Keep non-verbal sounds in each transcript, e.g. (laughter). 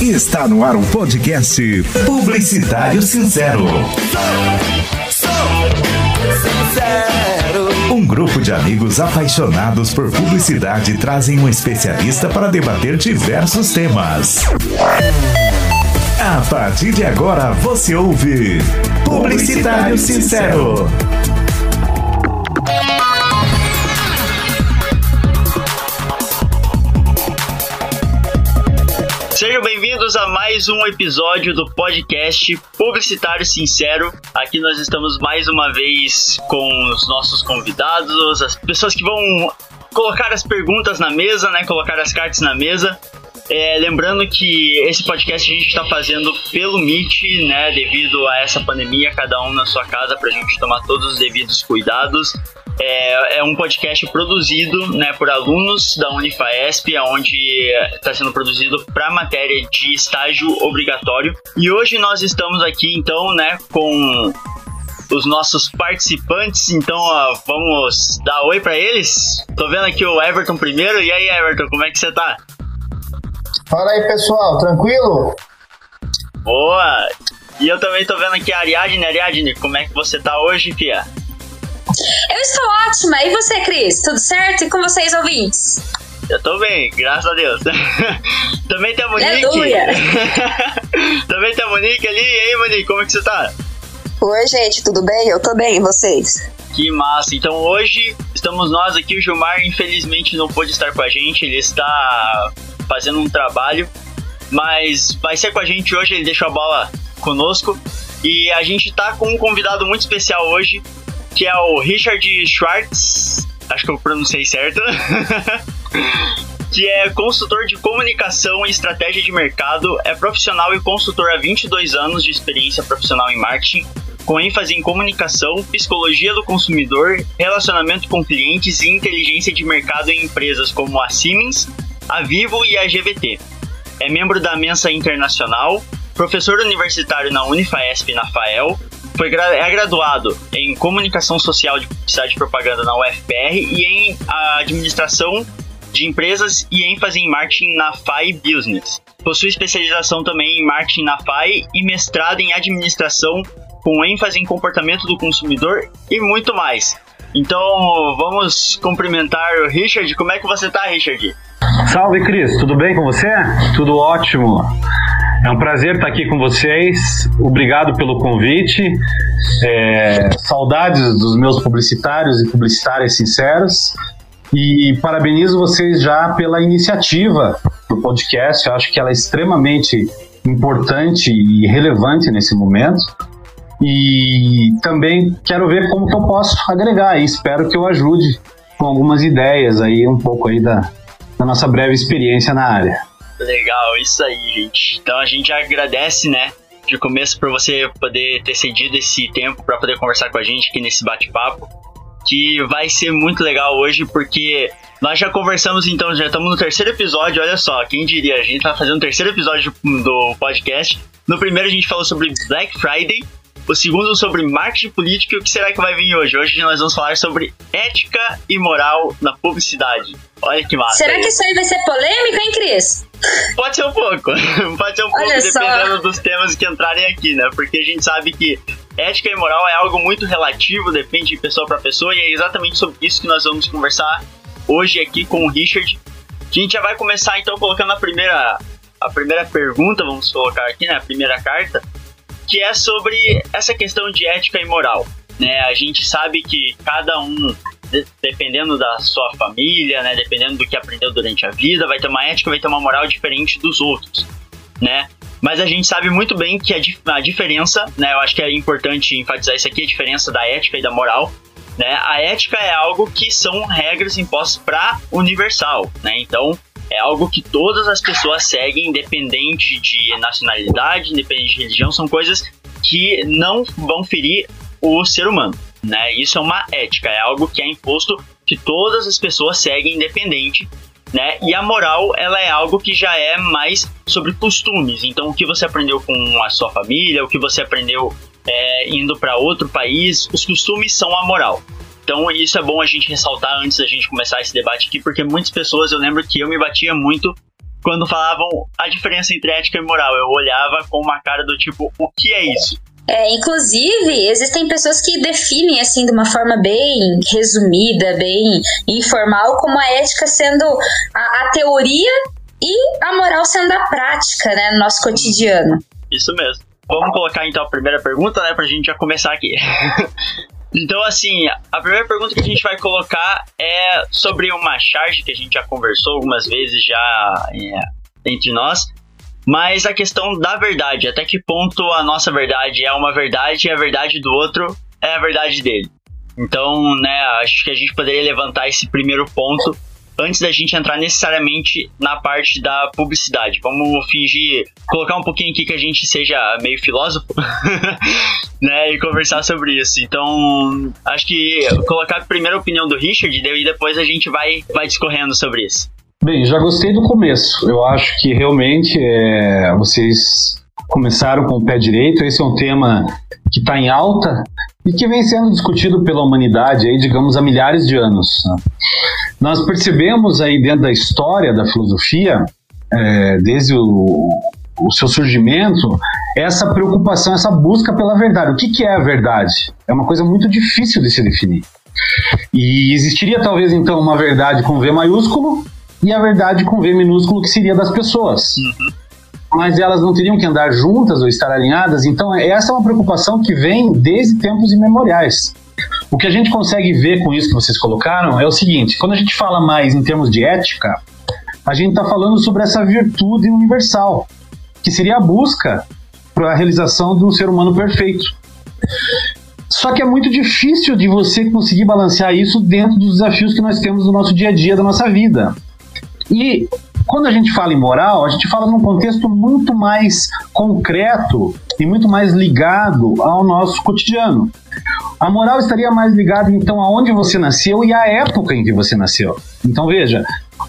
Está no ar um podcast Publicitário Sincero. Um grupo de amigos apaixonados por publicidade trazem um especialista para debater diversos temas. A partir de agora você ouve Publicitário Sincero. Sejam bem-vindos a mais um episódio do podcast Publicitário Sincero. Aqui nós estamos mais uma vez com os nossos convidados, as pessoas que vão colocar as perguntas na mesa, né? Colocar as cartas na mesa. É, lembrando que esse podcast a gente está fazendo pelo Meet, né? Devido a essa pandemia, cada um na sua casa, para a gente tomar todos os devidos cuidados. É, é, um podcast produzido né, por alunos da Unifaesp, onde está sendo produzido para matéria de estágio obrigatório. E hoje nós estamos aqui então né, com os nossos participantes. Então ó, vamos dar oi para eles. Tô vendo aqui o Everton primeiro. E aí, Everton, como é que você tá? Fala aí, pessoal, tranquilo? Boa! E eu também tô vendo aqui a Ariadne. Ariadne, como é que você tá hoje, Fia? Eu estou ótima. E você, Cris? Tudo certo? E com vocês, ouvintes? Eu tô bem, graças a Deus. (laughs) Também tem a Monique. Aleluia. (laughs) Também tem a Monique ali. E aí, Monique, como é que você tá? Oi, gente, tudo bem? Eu tô bem, e vocês? Que massa. Então hoje estamos nós aqui. O Gilmar, infelizmente, não pôde estar com a gente. Ele está fazendo um trabalho, mas vai ser com a gente hoje. Ele deixou a bola conosco. E a gente tá com um convidado muito especial hoje, que é o Richard Schwartz. Acho que eu pronunciei certo. (laughs) que é consultor de comunicação e estratégia de mercado, é profissional e consultor há 22 anos de experiência profissional em marketing, com ênfase em comunicação, psicologia do consumidor, relacionamento com clientes e inteligência de mercado em empresas como a Siemens, a Vivo e a GVT. É membro da Mensa Internacional, professor universitário na Unifaesp na FAEL, foi é graduado em Comunicação Social de Publicidade e Propaganda na UFPR e em Administração de Empresas e ênfase em Marketing na FAI Business. Possui especialização também em Marketing na FAI e mestrado em Administração com ênfase em Comportamento do Consumidor e muito mais. Então, vamos cumprimentar o Richard. Como é que você tá, Richard? Salve, Cris. Tudo bem com você? Tudo ótimo. É um prazer estar aqui com vocês. Obrigado pelo convite. É, saudades dos meus publicitários e publicitárias sinceros. E parabenizo vocês já pela iniciativa do podcast. Eu acho que ela é extremamente importante e relevante nesse momento. E também quero ver como que eu posso agregar e espero que eu ajude com algumas ideias aí, um pouco aí da, da nossa breve experiência na área. Legal, isso aí, gente. Então a gente agradece, né, de começo por você poder ter cedido esse tempo para poder conversar com a gente aqui nesse bate-papo, que vai ser muito legal hoje porque nós já conversamos então, já estamos no terceiro episódio, olha só, quem diria, a gente tá fazendo o terceiro episódio do podcast. No primeiro a gente falou sobre Black Friday, o segundo sobre marketing político e o que será que vai vir hoje? Hoje nós vamos falar sobre ética e moral na publicidade. Olha que massa. Será que isso aí vai ser polêmico, hein, Cris? Pode ser um pouco. (laughs) Pode ser um pouco, dependendo dos temas que entrarem aqui, né? Porque a gente sabe que ética e moral é algo muito relativo, depende de pessoa para pessoa, e é exatamente sobre isso que nós vamos conversar hoje aqui com o Richard. A gente já vai começar então colocando a primeira, a primeira pergunta, vamos colocar aqui, né? A primeira carta que é sobre essa questão de ética e moral. Né? A gente sabe que cada um, dependendo da sua família, né? dependendo do que aprendeu durante a vida, vai ter uma ética, vai ter uma moral diferente dos outros. Né? Mas a gente sabe muito bem que a, a diferença, né? eu acho que é importante enfatizar isso aqui, a diferença da ética e da moral. Né? A ética é algo que são regras impostas para universal, né? Então, é algo que todas as pessoas seguem, independente de nacionalidade, independente de religião, são coisas que não vão ferir o ser humano, né? Isso é uma ética, é algo que é imposto que todas as pessoas seguem, independente, né? E a moral, ela é algo que já é mais sobre costumes. Então, o que você aprendeu com a sua família, o que você aprendeu é, indo para outro país, os costumes são a moral. Então, isso é bom a gente ressaltar antes da gente começar esse debate aqui, porque muitas pessoas, eu lembro que eu me batia muito quando falavam a diferença entre ética e moral. Eu olhava com uma cara do tipo, o que é isso? É, inclusive, existem pessoas que definem assim de uma forma bem resumida, bem informal, como a ética sendo a, a teoria e a moral sendo a prática, né, no nosso cotidiano. Isso mesmo. Vamos colocar então a primeira pergunta, né, pra gente já começar aqui. (laughs) então, assim, a primeira pergunta que a gente vai colocar é sobre uma charge que a gente já conversou algumas vezes já é, entre nós, mas a questão da verdade, até que ponto a nossa verdade é uma verdade e a verdade do outro é a verdade dele. Então, né, acho que a gente poderia levantar esse primeiro ponto antes da gente entrar necessariamente na parte da publicidade. Vamos fingir, colocar um pouquinho aqui que a gente seja meio filósofo, (laughs) né, e conversar sobre isso. Então, acho que colocar primeiro a opinião do Richard e depois a gente vai, vai discorrendo sobre isso. Bem, já gostei do começo. Eu acho que realmente é, vocês começaram com o pé direito. Esse é um tema que está em alta e que vem sendo discutido pela humanidade aí, digamos, há milhares de anos. Né? Nós percebemos aí dentro da história da filosofia, é, desde o, o, seu surgimento, essa preocupação, essa busca pela verdade. O que, que é a verdade? É uma coisa muito difícil de se definir. E existiria talvez então uma verdade com V maiúsculo e a verdade com V minúsculo que seria das pessoas. Uhum. Mas elas não teriam que andar juntas ou estar alinhadas, então essa é uma preocupação que vem desde tempos imemoriais. O que a gente consegue ver com isso que vocês colocaram é o seguinte: quando a gente fala mais em termos de ética, a gente está falando sobre essa virtude universal, que seria a busca para a realização de um ser humano perfeito. Só que é muito difícil de você conseguir balancear isso dentro dos desafios que nós temos no nosso dia a dia da nossa vida. E quando a gente fala em moral, a gente fala num contexto muito mais concreto e muito mais ligado ao nosso cotidiano. A moral estaria mais ligada então aonde você nasceu e à época em que você nasceu. Então veja,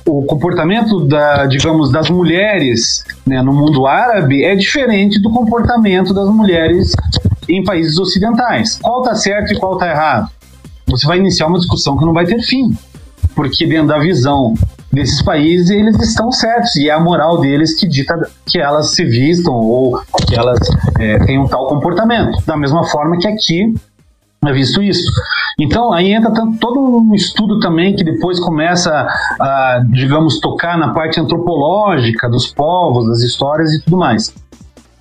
o comportamento da, digamos, das mulheres né, no mundo árabe é diferente do comportamento das mulheres em países ocidentais. Qual está certo e qual está errado? Você vai iniciar uma discussão que não vai ter fim, porque dentro da visão desses países eles estão certos e é a moral deles que dita que elas se vistam ou que elas é, tenham tal comportamento. Da mesma forma que aqui é visto isso. Então aí entra todo um estudo também que depois começa a, digamos, tocar na parte antropológica dos povos, das histórias e tudo mais.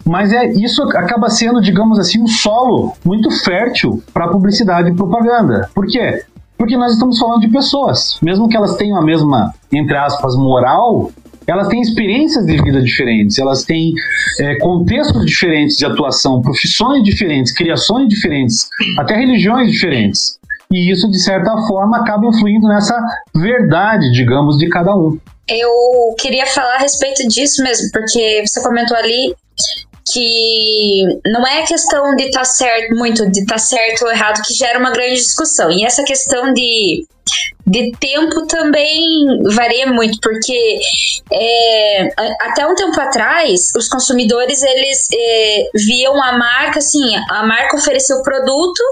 Mas é isso acaba sendo, digamos assim, um solo muito fértil para publicidade e propaganda. Por quê? Porque nós estamos falando de pessoas. Mesmo que elas tenham a mesma, entre aspas, moral, elas têm experiências de vida diferentes, elas têm é, contextos diferentes de atuação, profissões diferentes, criações diferentes, até religiões diferentes. E isso, de certa forma, acaba influindo nessa verdade, digamos, de cada um. Eu queria falar a respeito disso mesmo, porque você comentou ali que não é questão de estar tá certo, muito de estar tá certo ou errado, que gera uma grande discussão. E essa questão de, de tempo também varia muito, porque é, até um tempo atrás, os consumidores eles é, viam a marca assim, a marca ofereceu o produto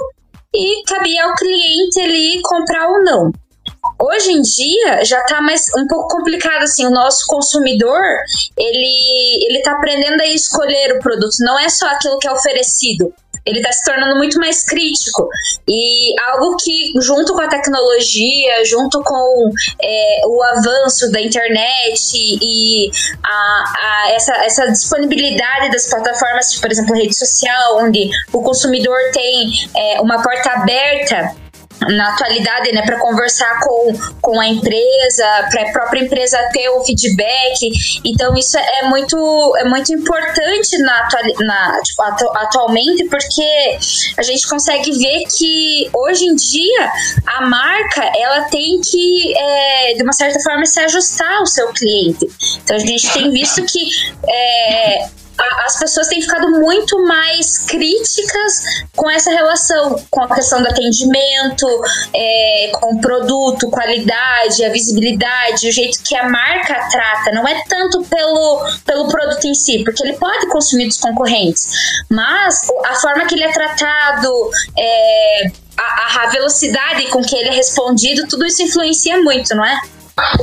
e cabia ao cliente ali comprar ou não. Hoje em dia já está mais um pouco complicado assim, o nosso consumidor, ele ele tá aprendendo a escolher o produto, não é só aquilo que é oferecido. Ele está se tornando muito mais crítico. E algo que, junto com a tecnologia, junto com é, o avanço da internet e a, a essa, essa disponibilidade das plataformas, por exemplo, rede social, onde o consumidor tem é, uma porta aberta na atualidade, né, para conversar com, com a empresa, para a própria empresa ter o feedback. Então isso é muito é muito importante na, na tipo, atu, atualmente porque a gente consegue ver que hoje em dia a marca ela tem que é, de uma certa forma se ajustar ao seu cliente. Então a gente tem visto que é, as pessoas têm ficado muito mais críticas com essa relação, com a questão do atendimento, é, com o produto, qualidade, a visibilidade, o jeito que a marca trata. Não é tanto pelo, pelo produto em si, porque ele pode consumir dos concorrentes, mas a forma que ele é tratado, é, a, a velocidade com que ele é respondido, tudo isso influencia muito, não é?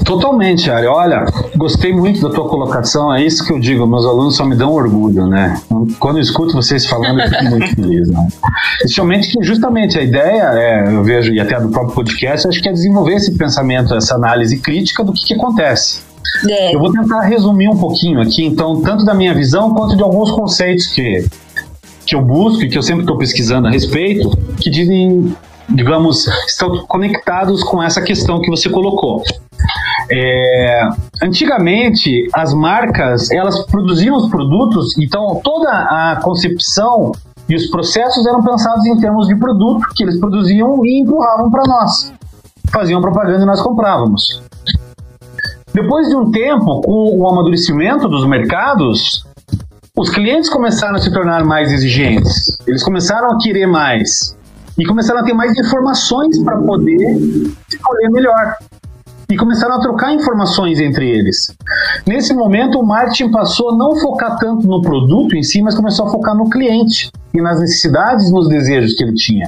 Totalmente, Ari. Olha, gostei muito da tua colocação. É isso que eu digo. Meus alunos só me dão orgulho, né? Quando eu escuto vocês falando, eu fico muito feliz. Né? Especialmente que, justamente, a ideia, é, eu vejo, e até do próprio podcast, acho que é desenvolver esse pensamento, essa análise crítica do que, que acontece. É. Eu vou tentar resumir um pouquinho aqui, então, tanto da minha visão quanto de alguns conceitos que, que eu busco e que eu sempre estou pesquisando a respeito, que dizem, digamos, estão conectados com essa questão que você colocou. É, antigamente, as marcas elas produziam os produtos, então toda a concepção e os processos eram pensados em termos de produto que eles produziam e empurravam para nós. Faziam propaganda e nós comprávamos. Depois de um tempo, com o amadurecimento dos mercados, os clientes começaram a se tornar mais exigentes. Eles começaram a querer mais. E começaram a ter mais informações para poder escolher melhor e começaram a trocar informações entre eles. Nesse momento, o marketing passou a não focar tanto no produto em si, mas começou a focar no cliente e nas necessidades nos desejos que ele tinha.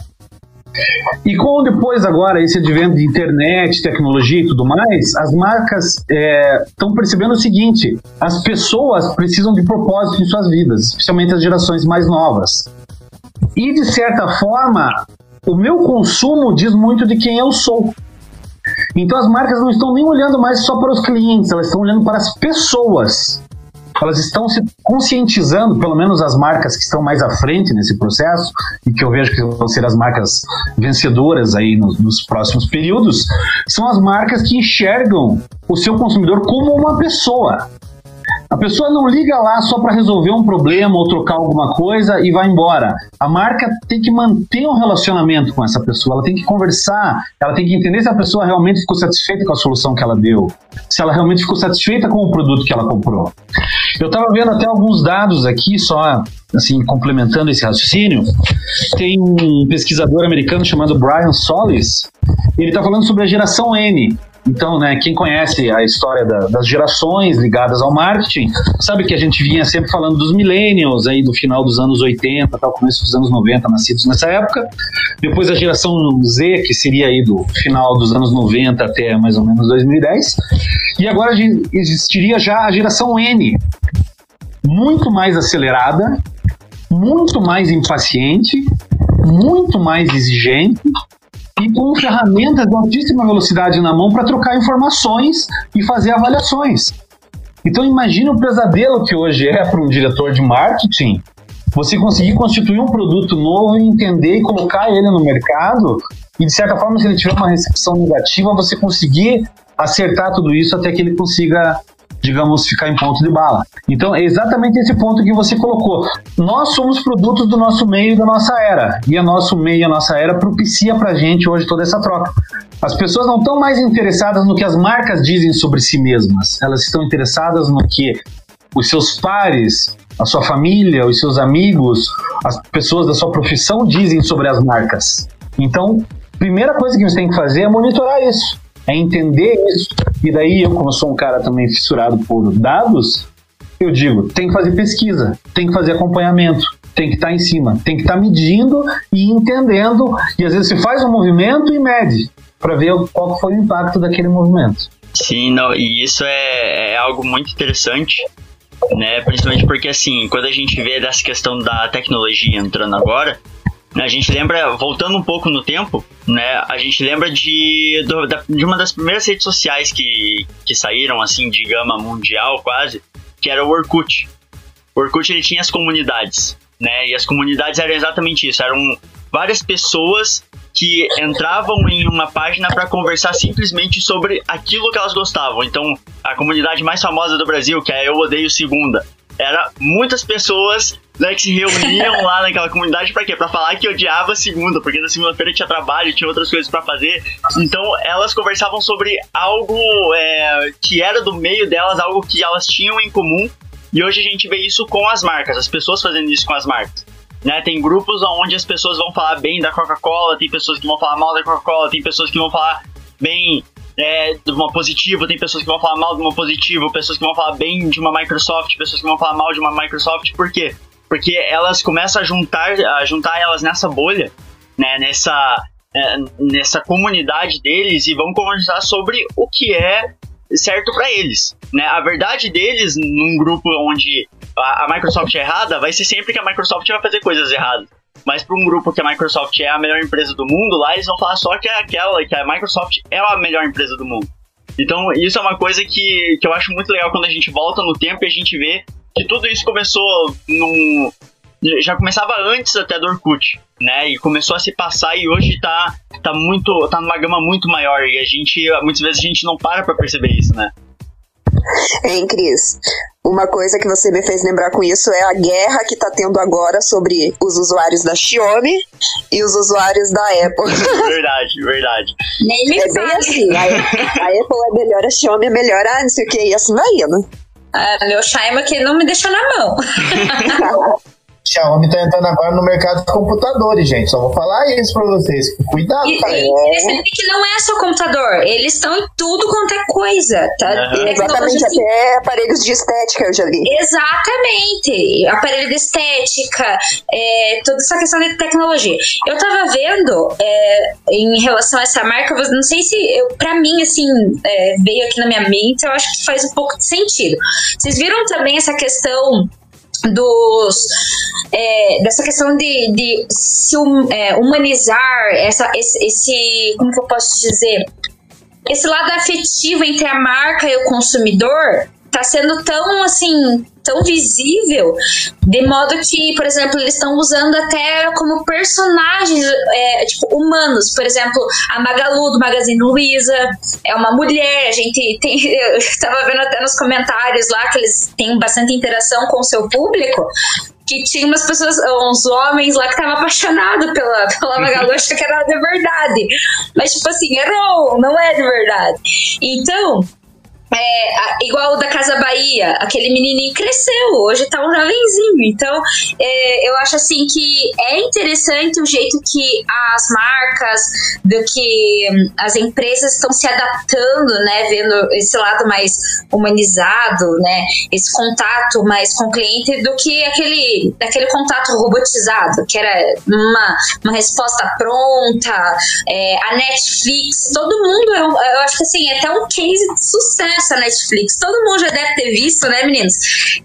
E com depois agora esse advento de internet, tecnologia e tudo mais, as marcas estão é, percebendo o seguinte: as pessoas precisam de propósito em suas vidas, especialmente as gerações mais novas. E de certa forma, o meu consumo diz muito de quem eu sou. Então as marcas não estão nem olhando mais só para os clientes, elas estão olhando para as pessoas. Elas estão se conscientizando, pelo menos as marcas que estão mais à frente nesse processo, e que eu vejo que vão ser as marcas vencedoras aí nos, nos próximos períodos, são as marcas que enxergam o seu consumidor como uma pessoa. A pessoa não liga lá só para resolver um problema ou trocar alguma coisa e vai embora. A marca tem que manter um relacionamento com essa pessoa, ela tem que conversar, ela tem que entender se a pessoa realmente ficou satisfeita com a solução que ela deu, se ela realmente ficou satisfeita com o produto que ela comprou. Eu estava vendo até alguns dados aqui, só assim, complementando esse raciocínio. Tem um pesquisador americano chamado Brian Solis, ele está falando sobre a geração N. Então, né, quem conhece a história da, das gerações ligadas ao marketing, sabe que a gente vinha sempre falando dos millennials aí do final dos anos 80 até o começo dos anos 90, nascidos nessa época. Depois a geração Z, que seria aí do final dos anos 90 até mais ou menos 2010. E agora existiria já a geração N, muito mais acelerada, muito mais impaciente, muito mais exigente e com ferramentas de altíssima velocidade na mão para trocar informações e fazer avaliações. Então imagine o pesadelo que hoje é para um diretor de marketing você conseguir constituir um produto novo e entender e colocar ele no mercado e de certa forma se ele tiver uma recepção negativa você conseguir acertar tudo isso até que ele consiga digamos, ficar em ponto de bala. Então, é exatamente esse ponto que você colocou. Nós somos produtos do nosso meio e da nossa era. E o nosso meio e a nossa era propicia pra gente hoje toda essa troca. As pessoas não estão mais interessadas no que as marcas dizem sobre si mesmas. Elas estão interessadas no que os seus pares, a sua família, os seus amigos, as pessoas da sua profissão dizem sobre as marcas. Então, primeira coisa que você tem que fazer é monitorar isso é entender isso. E daí eu, como sou um cara também fissurado por dados, eu digo, tem que fazer pesquisa, tem que fazer acompanhamento, tem que estar tá em cima, tem que estar tá medindo e entendendo. E às vezes você faz um movimento e mede para ver qual foi o impacto daquele movimento. Sim, não, e isso é, é algo muito interessante, né? Principalmente porque assim, quando a gente vê dessa questão da tecnologia entrando agora, a gente lembra, voltando um pouco no tempo, né? A gente lembra de, de uma das primeiras redes sociais que, que saíram, assim, de gama mundial quase, que era o Orkut. O Orkut, ele tinha as comunidades, né? E as comunidades eram exatamente isso, eram várias pessoas que entravam em uma página para conversar simplesmente sobre aquilo que elas gostavam. Então, a comunidade mais famosa do Brasil, que é Eu Odeio Segunda, era muitas pessoas né, que se reuniam lá naquela comunidade para quê? Para falar que odiava segunda, porque na segunda-feira tinha trabalho, tinha outras coisas para fazer. Então elas conversavam sobre algo é, que era do meio delas, algo que elas tinham em comum. E hoje a gente vê isso com as marcas, as pessoas fazendo isso com as marcas. Né, tem grupos onde as pessoas vão falar bem da Coca-Cola, tem pessoas que vão falar mal da Coca-Cola, tem pessoas que vão falar bem é, de uma positiva, tem pessoas que vão falar mal de uma positiva, pessoas que vão falar bem de uma Microsoft, pessoas que vão falar mal de uma Microsoft, por quê? Porque elas começam a juntar, a juntar elas nessa bolha, né, nessa é, nessa comunidade deles e vão conversar sobre o que é certo para eles. Né? A verdade deles num grupo onde a, a Microsoft é errada vai ser sempre que a Microsoft vai fazer coisas erradas. Mas para um grupo que a Microsoft é a melhor empresa do mundo, lá eles vão falar só que é aquela, que a Microsoft é a melhor empresa do mundo. Então, isso é uma coisa que, que eu acho muito legal quando a gente volta no tempo e a gente vê que tudo isso começou num. Já começava antes até do Orkut, né? E começou a se passar e hoje tá, tá muito. tá numa gama muito maior. E a gente, muitas vezes, a gente não para pra perceber isso, né? Hein, Cris? Uma coisa que você me fez lembrar com isso é a guerra que está tendo agora sobre os usuários da Xiaomi e os usuários da Apple. (laughs) Verdade, verdade. Nem me é bem assim. A, a, Apple é melhor, a Xiaomi é melhor, ah, não sei o que, e assim vai indo. Ah, meu Shaima que não me deixa na mão. (laughs) Xiaomi tá entrando agora no mercado de computadores, gente. Só vou falar isso pra vocês. Cuidado, e, cara. E interessante que não é só computador. Eles estão em tudo quanto é coisa, tá? Uhum. Exatamente, até aparelhos de estética eu já vi. Exatamente. Aparelho de estética, é, toda essa questão de tecnologia. Eu tava vendo é, em relação a essa marca, não sei se eu, pra mim, assim, é, veio aqui na minha mente, eu acho que faz um pouco de sentido. Vocês viram também essa questão dos é, dessa questão de, de se é, humanizar essa, esse, esse, como que eu posso dizer? Esse lado afetivo entre a marca e o consumidor tá sendo tão assim tão visível, de modo que, por exemplo, eles estão usando até como personagens é, tipo, humanos. Por exemplo, a Magalu do Magazine Luiza é uma mulher. A gente tem. (laughs) Eu estava vendo até nos comentários lá que eles têm bastante interação com o seu público que tinha umas pessoas, uns homens lá que estavam apaixonados pela, pela Magalu, (laughs) achando que era de verdade. Mas, tipo assim, errou, não é de verdade. Então, é, igual o da Casa Bahia, aquele menininho cresceu, hoje tá um jovenzinho. Então, é, eu acho assim que é interessante o jeito que as marcas, do que hum, as empresas estão se adaptando, né? Vendo esse lado mais humanizado, né? Esse contato mais com o cliente do que aquele, aquele contato robotizado, que era uma, uma resposta pronta. É, a Netflix, todo mundo, eu, eu acho que assim, é até um case de sucesso essa Netflix. Todo mundo já deve ter visto, né, meninos?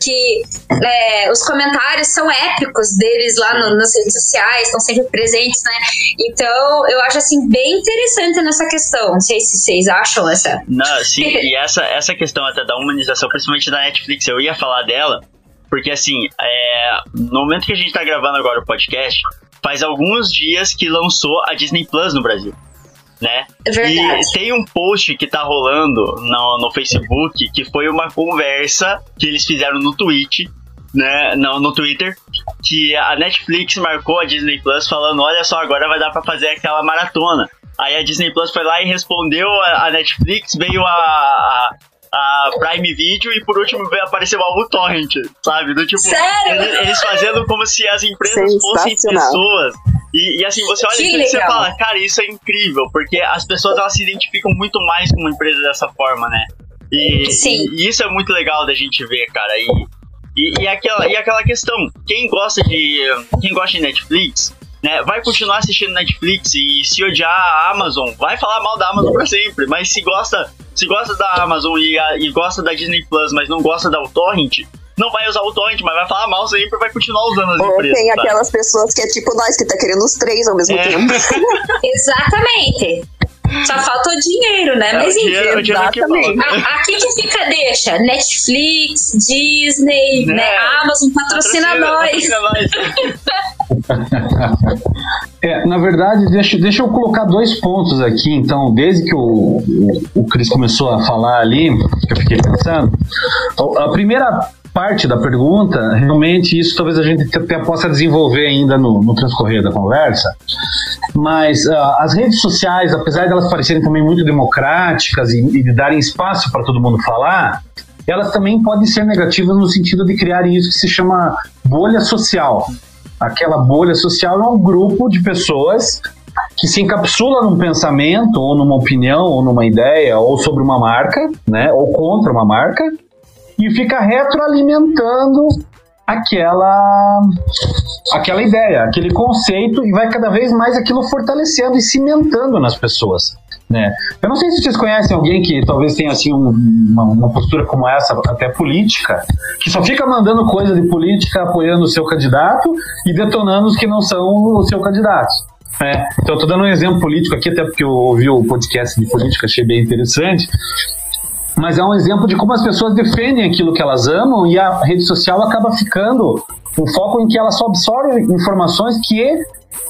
Que é, os comentários são épicos deles lá no, nas redes sociais, estão sempre presentes, né? Então, eu acho assim bem interessante nessa questão. Não sei se vocês acham essa. Não, sim, (laughs) e essa, essa questão até da humanização, principalmente da Netflix, eu ia falar dela, porque assim, é, no momento que a gente tá gravando agora o podcast, faz alguns dias que lançou a Disney Plus no Brasil né? É verdade. E tem um post que tá rolando no, no Facebook que foi uma conversa que eles fizeram no Twitch, né? No, no Twitter, que a Netflix marcou a Disney Plus falando: olha só, agora vai dar pra fazer aquela maratona. Aí a Disney Plus foi lá e respondeu a, Netflix, veio a, a a Prime Video e por último veio aparecer o Torrent, sabe? Do tipo, Sério? Eles, fazendo como se as empresas fossem pessoas e, e, assim, você olha e você fala, cara, isso é incrível, porque as pessoas elas se identificam muito mais com uma empresa dessa forma, né? E, Sim. e isso é muito legal da gente ver, cara. E, e, e, aquela, e aquela questão, quem gosta de. Quem gosta de Netflix, né, vai continuar assistindo Netflix e se odiar a Amazon, vai falar mal da Amazon pra sempre. Mas se gosta, se gosta da Amazon e, a, e gosta da Disney Plus, mas não gosta da Torrent, não vai usar o torrent, mas vai falar mal sempre vai continuar usando as Ou empresas. Tem tá? aquelas pessoas que é tipo nós, que tá querendo os três ao mesmo é. tempo. (laughs) (laughs) Exatamente. Só falta o dinheiro, né? Mas enfim, exatamente. Aqui que fica, deixa. Netflix, Disney, né? né? Amazon, patrocina, patrocina nós. Patrocina nós. (laughs) é, na verdade, deixa, deixa eu colocar dois pontos aqui. Então, desde que o, o, o Cris começou a falar ali, que eu fiquei pensando, a primeira parte da pergunta, realmente isso talvez a gente até possa desenvolver ainda no, no transcorrer da conversa, mas uh, as redes sociais, apesar de elas parecerem também muito democráticas e, e darem espaço para todo mundo falar, elas também podem ser negativas no sentido de criar isso que se chama bolha social. Aquela bolha social é um grupo de pessoas que se encapsula num pensamento, ou numa opinião, ou numa ideia, ou sobre uma marca, né, ou contra uma marca, e fica retroalimentando aquela aquela ideia, aquele conceito e vai cada vez mais aquilo fortalecendo e cimentando nas pessoas. Né? Eu não sei se vocês conhecem alguém que talvez tenha assim um, uma, uma, postura como essa, até política, que só fica mandando coisa de política apoiando o seu candidato e detonando os que não são o seu candidato. É, então, tô dando um exemplo político aqui, até porque eu ouvi o podcast de política, achei bem interessante. Mas é um exemplo de como as pessoas defendem aquilo que elas amam e a rede social acaba ficando um foco em que ela só absorve informações que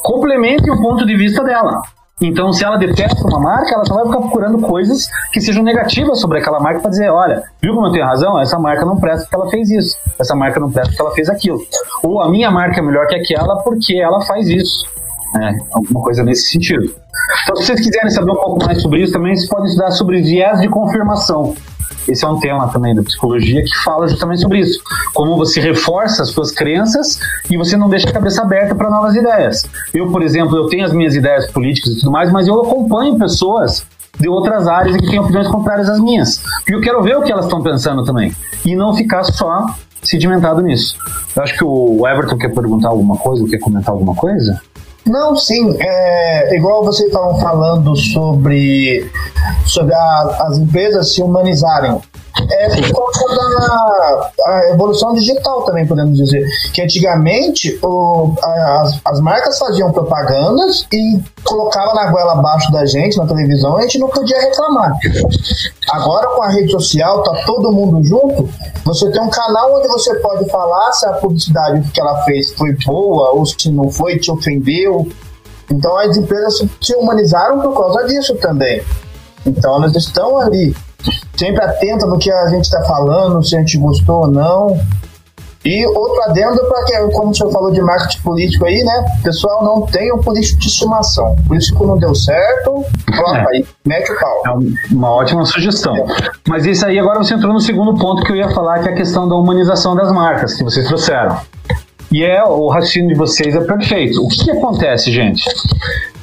complementem o ponto de vista dela. Então, se ela detesta uma marca, ela só vai ficar procurando coisas que sejam negativas sobre aquela marca para dizer, olha, viu como eu tenho razão? Essa marca não presta porque ela fez isso. Essa marca não presta porque ela fez aquilo. Ou a minha marca é melhor que aquela porque ela faz isso. É, alguma coisa nesse sentido. Então, se vocês quiserem saber um pouco mais sobre isso, também vocês podem estudar sobre viés de confirmação. Esse é um tema também da psicologia que fala justamente sobre isso. Como você reforça as suas crenças e você não deixa a cabeça aberta para novas ideias. Eu, por exemplo, eu tenho as minhas ideias políticas e tudo mais, mas eu acompanho pessoas de outras áreas que têm opiniões contrárias às minhas. E eu quero ver o que elas estão pensando também. E não ficar só sedimentado nisso. Eu acho que o Everton quer perguntar alguma coisa, quer comentar alguma coisa? Não, sim. É, igual vocês estavam falando sobre, sobre a, as empresas se humanizarem é por conta da evolução digital também, podemos dizer. Que antigamente o, as, as marcas faziam propagandas e colocavam na goela abaixo da gente na televisão e a gente não podia reclamar. Agora com a rede social, tá todo mundo junto, você tem um canal onde você pode falar se a publicidade que ela fez foi boa ou se não foi, te ofendeu. Então as empresas se humanizaram por causa disso também. Então elas estão ali sempre atenta no que a gente está falando, se a gente gostou ou não. E outro adendo para que, como o senhor falou de marketing político aí, né? Pessoal, não tem um político de estimação. Que não deu certo, coloca é. aí, mete o pau. É uma ótima sugestão. É. Mas isso aí agora você entrou no segundo ponto que eu ia falar, que é a questão da humanização das marcas que vocês trouxeram. E é o raciocínio de vocês é perfeito. O que, que acontece, gente?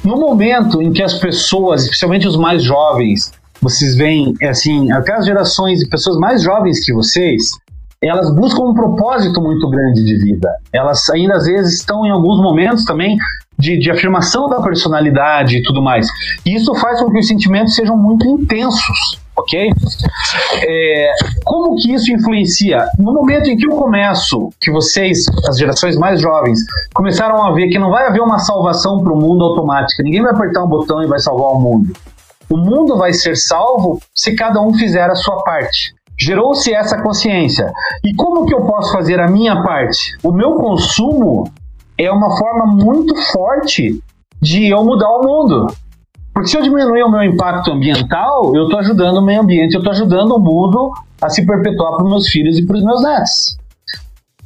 No momento em que as pessoas, especialmente os mais jovens, vocês veem, é assim, até as gerações de pessoas mais jovens que vocês, elas buscam um propósito muito grande de vida. Elas ainda às vezes estão em alguns momentos também de, de afirmação da personalidade e tudo mais. E isso faz com que os sentimentos sejam muito intensos, ok? É, como que isso influencia? No momento em que eu começo, que vocês, as gerações mais jovens, começaram a ver que não vai haver uma salvação para o mundo automática, ninguém vai apertar um botão e vai salvar o mundo. O mundo vai ser salvo se cada um fizer a sua parte. Gerou-se essa consciência. E como que eu posso fazer a minha parte? O meu consumo é uma forma muito forte de eu mudar o mundo. Porque se eu diminuir o meu impacto ambiental, eu estou ajudando o meio ambiente, eu estou ajudando o mundo a se perpetuar para os meus filhos e para os meus netos.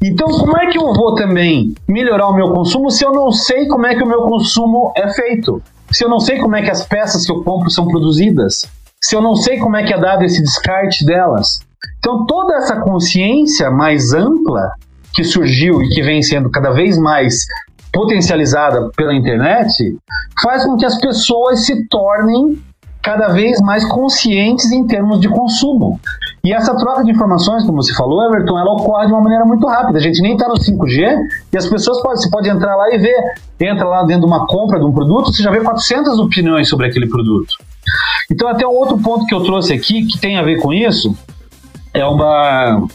Então, como é que eu vou também melhorar o meu consumo se eu não sei como é que o meu consumo é feito? se eu não sei como é que as peças que eu compro são produzidas, se eu não sei como é que é dado esse descarte delas. Então, toda essa consciência mais ampla que surgiu e que vem sendo cada vez mais potencializada pela internet faz com que as pessoas se tornem cada vez mais conscientes em termos de consumo. E essa troca de informações, como você falou, Everton, ela ocorre de uma maneira muito rápida. A gente nem está no 5G e as pessoas podem, você pode entrar lá e ver. Entra lá dentro de uma compra de um produto, você já vê 400 opiniões sobre aquele produto. Então, até um outro ponto que eu trouxe aqui, que tem a ver com isso, é uma,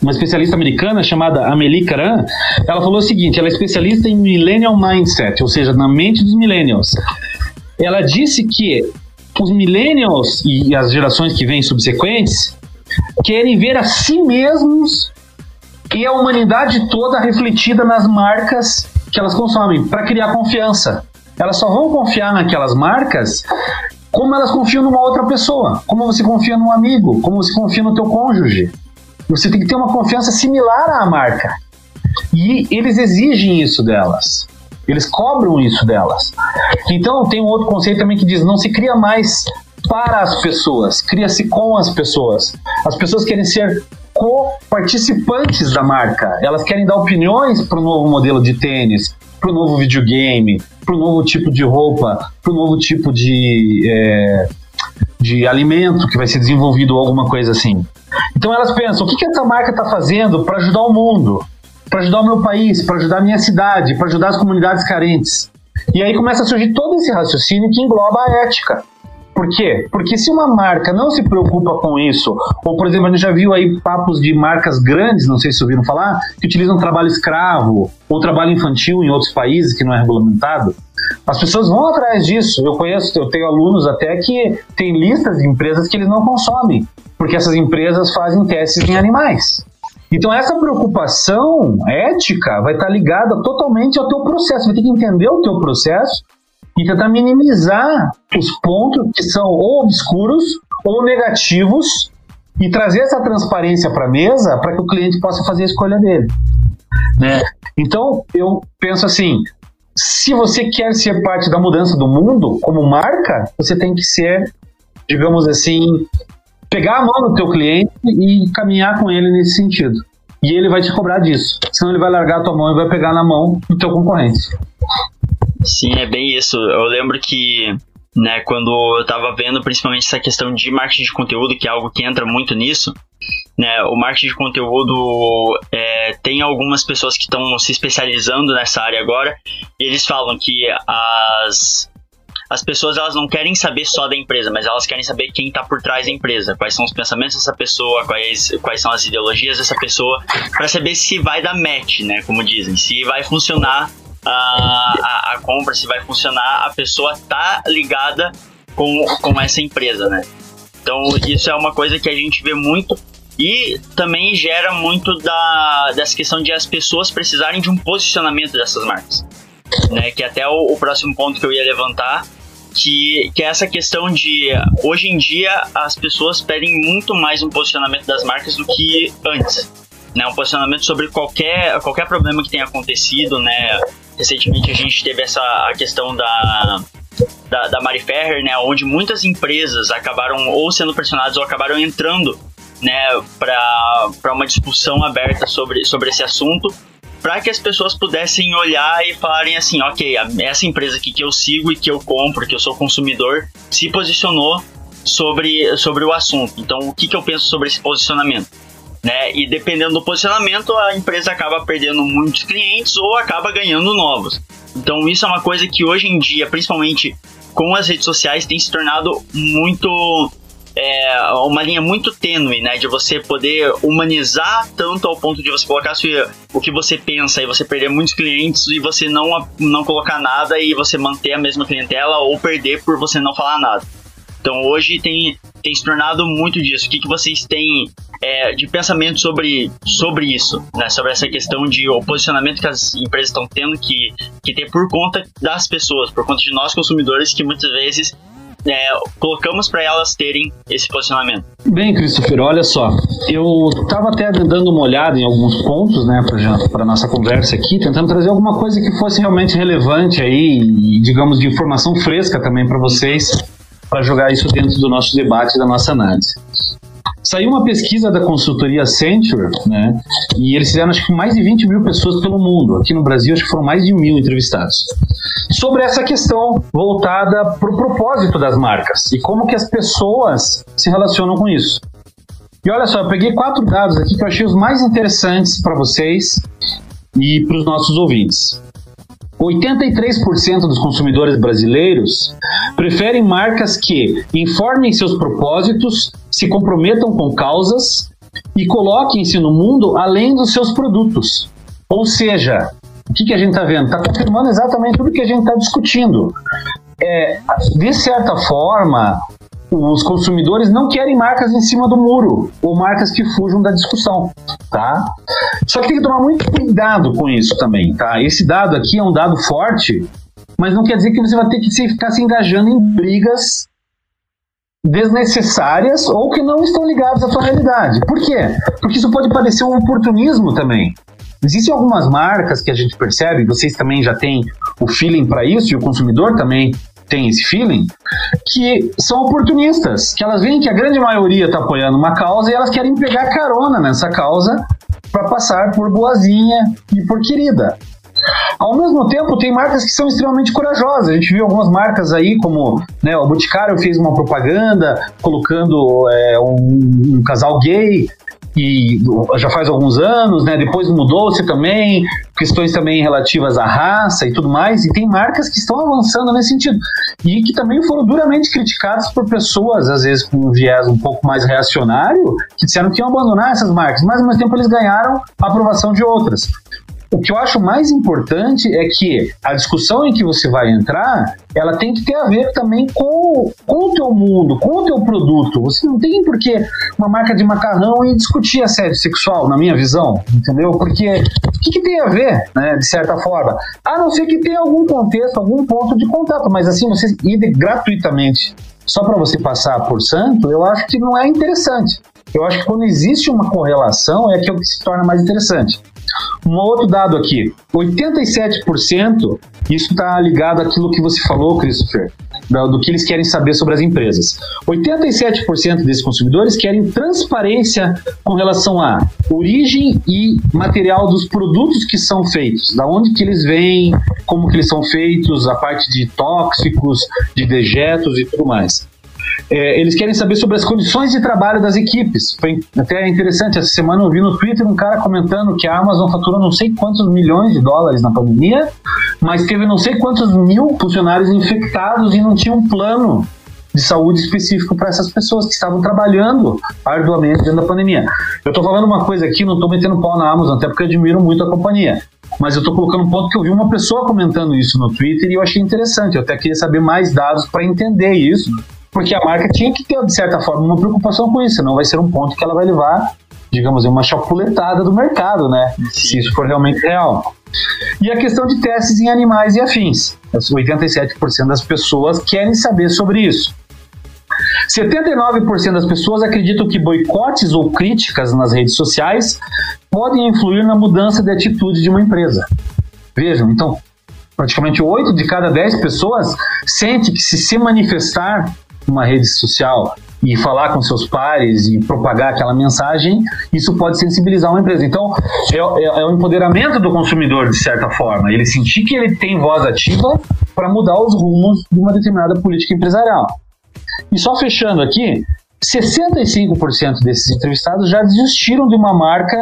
uma especialista americana chamada Amelie Caran. Ela falou o seguinte: ela é especialista em Millennial Mindset, ou seja, na mente dos millennials. Ela disse que os millennials e as gerações que vêm subsequentes querem ver a si mesmos e a humanidade toda refletida nas marcas que elas consomem para criar confiança. Elas só vão confiar naquelas marcas como elas confiam numa outra pessoa, como você confia num amigo, como você confia no teu cônjuge. Você tem que ter uma confiança similar à marca. E eles exigem isso delas. Eles cobram isso delas. Então tem um outro conceito também que diz: não se cria mais para as pessoas, cria-se com as pessoas. As pessoas querem ser co-participantes da marca. Elas querem dar opiniões para o novo modelo de tênis, para o novo videogame, para o novo tipo de roupa, para o novo tipo de, é, de alimento que vai ser desenvolvido ou alguma coisa assim. Então elas pensam: o que, que essa marca está fazendo para ajudar o mundo? para ajudar o meu país, para ajudar a minha cidade, para ajudar as comunidades carentes. E aí começa a surgir todo esse raciocínio que engloba a ética. Por quê? Porque se uma marca não se preocupa com isso, ou por exemplo, a gente já viu aí papos de marcas grandes, não sei se ouviram falar, que utilizam trabalho escravo ou trabalho infantil em outros países que não é regulamentado, as pessoas vão atrás disso. Eu conheço, eu tenho alunos até que tem listas de empresas que eles não consomem, porque essas empresas fazem testes em animais. Então essa preocupação ética vai estar ligada totalmente ao teu processo. Vai ter que entender o teu processo e tentar minimizar os pontos que são ou obscuros ou negativos e trazer essa transparência para a mesa para que o cliente possa fazer a escolha dele. Né? Então eu penso assim, se você quer ser parte da mudança do mundo como marca, você tem que ser, digamos assim, pegar a mão do teu cliente e caminhar com ele nesse sentido. E ele vai te cobrar disso. Senão ele vai largar a tua mão e vai pegar na mão do teu concorrente. Sim, é bem isso. Eu lembro que, né, quando eu tava vendo principalmente essa questão de marketing de conteúdo, que é algo que entra muito nisso, né, o marketing de conteúdo é, tem algumas pessoas que estão se especializando nessa área agora, e eles falam que as, as pessoas elas não querem saber só da empresa, mas elas querem saber quem está por trás da empresa, quais são os pensamentos dessa pessoa, quais, quais são as ideologias dessa pessoa, para saber se vai dar match, né, como dizem, se vai funcionar a, a, a compra, se vai funcionar, a pessoa tá ligada com, com essa empresa, né? Então, isso é uma coisa que a gente vê muito e também gera muito da, dessa questão de as pessoas precisarem de um posicionamento dessas marcas. Né? Que até o, o próximo ponto que eu ia levantar, que, que é essa questão de hoje em dia as pessoas pedem muito mais um posicionamento das marcas do que antes. Né? Um posicionamento sobre qualquer, qualquer problema que tenha acontecido, né? Recentemente a gente teve essa a questão da, da, da Mari Ferrer, né, onde muitas empresas acabaram ou sendo pressionadas ou acabaram entrando né, para uma discussão aberta sobre, sobre esse assunto, para que as pessoas pudessem olhar e falarem assim, ok, essa empresa aqui que eu sigo e que eu compro, que eu sou consumidor, se posicionou sobre, sobre o assunto. Então, o que, que eu penso sobre esse posicionamento? Né? E dependendo do posicionamento, a empresa acaba perdendo muitos clientes ou acaba ganhando novos. Então isso é uma coisa que hoje em dia, principalmente com as redes sociais, tem se tornado muito é uma linha muito tênue, né? De você poder humanizar tanto ao ponto de você colocar o que você pensa e você perder muitos clientes e você não, não colocar nada e você manter a mesma clientela ou perder por você não falar nada. Então hoje tem, tem se tornado muito disso. O que, que vocês têm é, de pensamento sobre, sobre isso, né? Sobre essa questão de o posicionamento que as empresas estão tendo que, que ter por conta das pessoas, por conta de nós consumidores que muitas vezes é, colocamos para elas terem esse posicionamento. Bem, Christopher, olha só, eu estava até dando uma olhada em alguns pontos, né, para nossa conversa aqui, tentando trazer alguma coisa que fosse realmente relevante aí, e, digamos, de informação fresca também para vocês, para jogar isso dentro do nosso debate, da nossa análise. Saiu uma pesquisa da consultoria Accenture, né? E eles fizeram acho que mais de 20 mil pessoas pelo mundo. Aqui no Brasil, acho que foram mais de mil entrevistados. Sobre essa questão voltada para o propósito das marcas e como que as pessoas se relacionam com isso. E olha só, eu peguei quatro dados aqui que eu achei os mais interessantes para vocês e para os nossos ouvintes. 83% dos consumidores brasileiros preferem marcas que informem seus propósitos, se comprometam com causas e coloquem-se no mundo além dos seus produtos. Ou seja, o que, que a gente está vendo? Está confirmando exatamente tudo que a gente está discutindo. É, de certa forma, os consumidores não querem marcas em cima do muro ou marcas que fujam da discussão, tá? Só que tem que tomar muito cuidado com isso também, tá? Esse dado aqui é um dado forte, mas não quer dizer que você vai ter que ficar se engajando em brigas desnecessárias ou que não estão ligadas à sua realidade. Por quê? Porque isso pode parecer um oportunismo também. Existem algumas marcas que a gente percebe, vocês também já têm o feeling para isso e o consumidor também tem esse feeling, que são oportunistas, que elas veem que a grande maioria está apoiando uma causa e elas querem pegar carona nessa causa para passar por boazinha e por querida. Ao mesmo tempo, tem marcas que são extremamente corajosas. A gente viu algumas marcas aí, como né, o Boticário fez uma propaganda colocando é, um, um, casal gay e já faz alguns anos, né? Depois mudou-se também, questões também relativas à raça e tudo mais, e tem marcas que estão avançando nesse sentido. E que também foram duramente criticadas por pessoas, às vezes com um viés um pouco mais reacionário, que disseram que iam abandonar essas marcas, mas ao mesmo tempo eles ganharam a aprovação de outras. O que eu acho mais importante é que a discussão em que você vai entrar, ela tem que ter a ver também com, com o teu mundo, com o teu produto. Você não tem por que uma marca de macarrão e discutir assédio sexual, na minha visão, entendeu? Porque o que, que tem a ver, né, de certa forma? A não ser que tenha algum contexto, algum ponto de contato, mas assim, você ir gratuitamente só para você passar por santo, eu acho que não é interessante. Eu acho que quando existe uma correlação é que é se torna mais interessante. Um outro dado aqui: 87%, isso está ligado àquilo que você falou, Christopher, do que eles querem saber sobre as empresas. 87% desses consumidores querem transparência com relação à origem e material dos produtos que são feitos, da onde que eles vêm, como que eles são feitos, a parte de tóxicos, de dejetos e tudo mais. É, eles querem saber sobre as condições de trabalho das equipes. Foi até interessante, essa semana eu vi no Twitter um cara comentando que a Amazon faturou não sei quantos milhões de dólares na pandemia, mas teve não sei quantos mil funcionários infectados e não tinha um plano de saúde específico para essas pessoas que estavam trabalhando arduamente dentro da pandemia. Eu estou falando uma coisa aqui, não estou metendo pau na Amazon, até porque admiro muito a companhia. Mas eu estou colocando um ponto que eu vi uma pessoa comentando isso no Twitter e eu achei interessante. Eu até queria saber mais dados para entender isso porque a marca tinha que ter, de certa forma, uma preocupação com isso, senão vai ser um ponto que ela vai levar, digamos, uma chapuletada do mercado, né? Se isso for realmente real. E a questão de testes em animais e afins. 87% das pessoas querem saber sobre isso. 79% das pessoas acreditam que boicotes ou críticas nas redes sociais podem influir na mudança de atitude de uma empresa. Vejam, então, praticamente 8 de cada 10 pessoas sente que se se manifestar uma rede social e falar com seus pares e propagar aquela mensagem, isso pode sensibilizar uma empresa. Então, é, é, é, o empoderamento do consumidor, de certa forma. Ele sentir que ele tem voz ativa para mudar os rumos de uma determinada política empresarial. E só fechando aqui, 65% desses entrevistados já desistiram de uma marca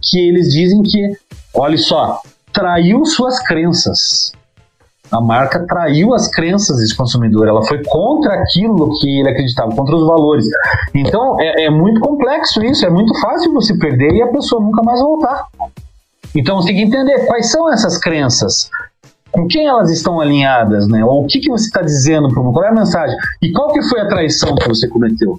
que eles dizem que, olha só, traiu suas crenças. A marca traiu as crenças desse consumidor, ela foi contra aquilo que ele acreditava, contra os valores. Então é, é muito complexo isso, é muito fácil você perder e a pessoa nunca mais voltar. Então você tem que entender quais são essas crenças, com quem elas estão alinhadas, né? Ou o que, que você está dizendo para qual é a mensagem e qual que foi a traição que você cometeu.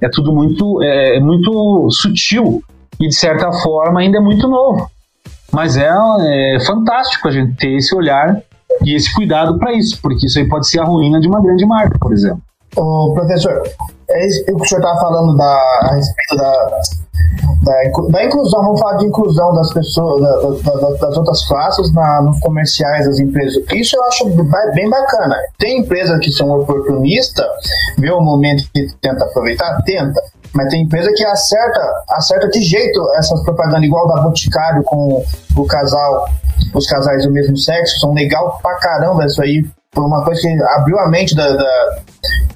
É tudo muito, é, é muito sutil e de certa forma ainda é muito novo. Mas é, é fantástico a gente ter esse olhar e esse cuidado para isso, porque isso aí pode ser a ruína de uma grande marca, por exemplo. Ô, professor, é isso que o senhor estava falando da, a respeito da, da, da, inclusão, vamos falar de inclusão das pessoas, da, da, das outras classes na, nos comerciais das empresas. Isso eu acho bem bacana. Tem empresas que são oportunistas, vê o momento que tenta aproveitar, tenta. Mas tem empresa que acerta, acerta de jeito essas propagandas, igual da Boticário com o casal os casais do mesmo sexo, são legal pra caramba isso aí. Foi uma coisa que abriu a mente da, da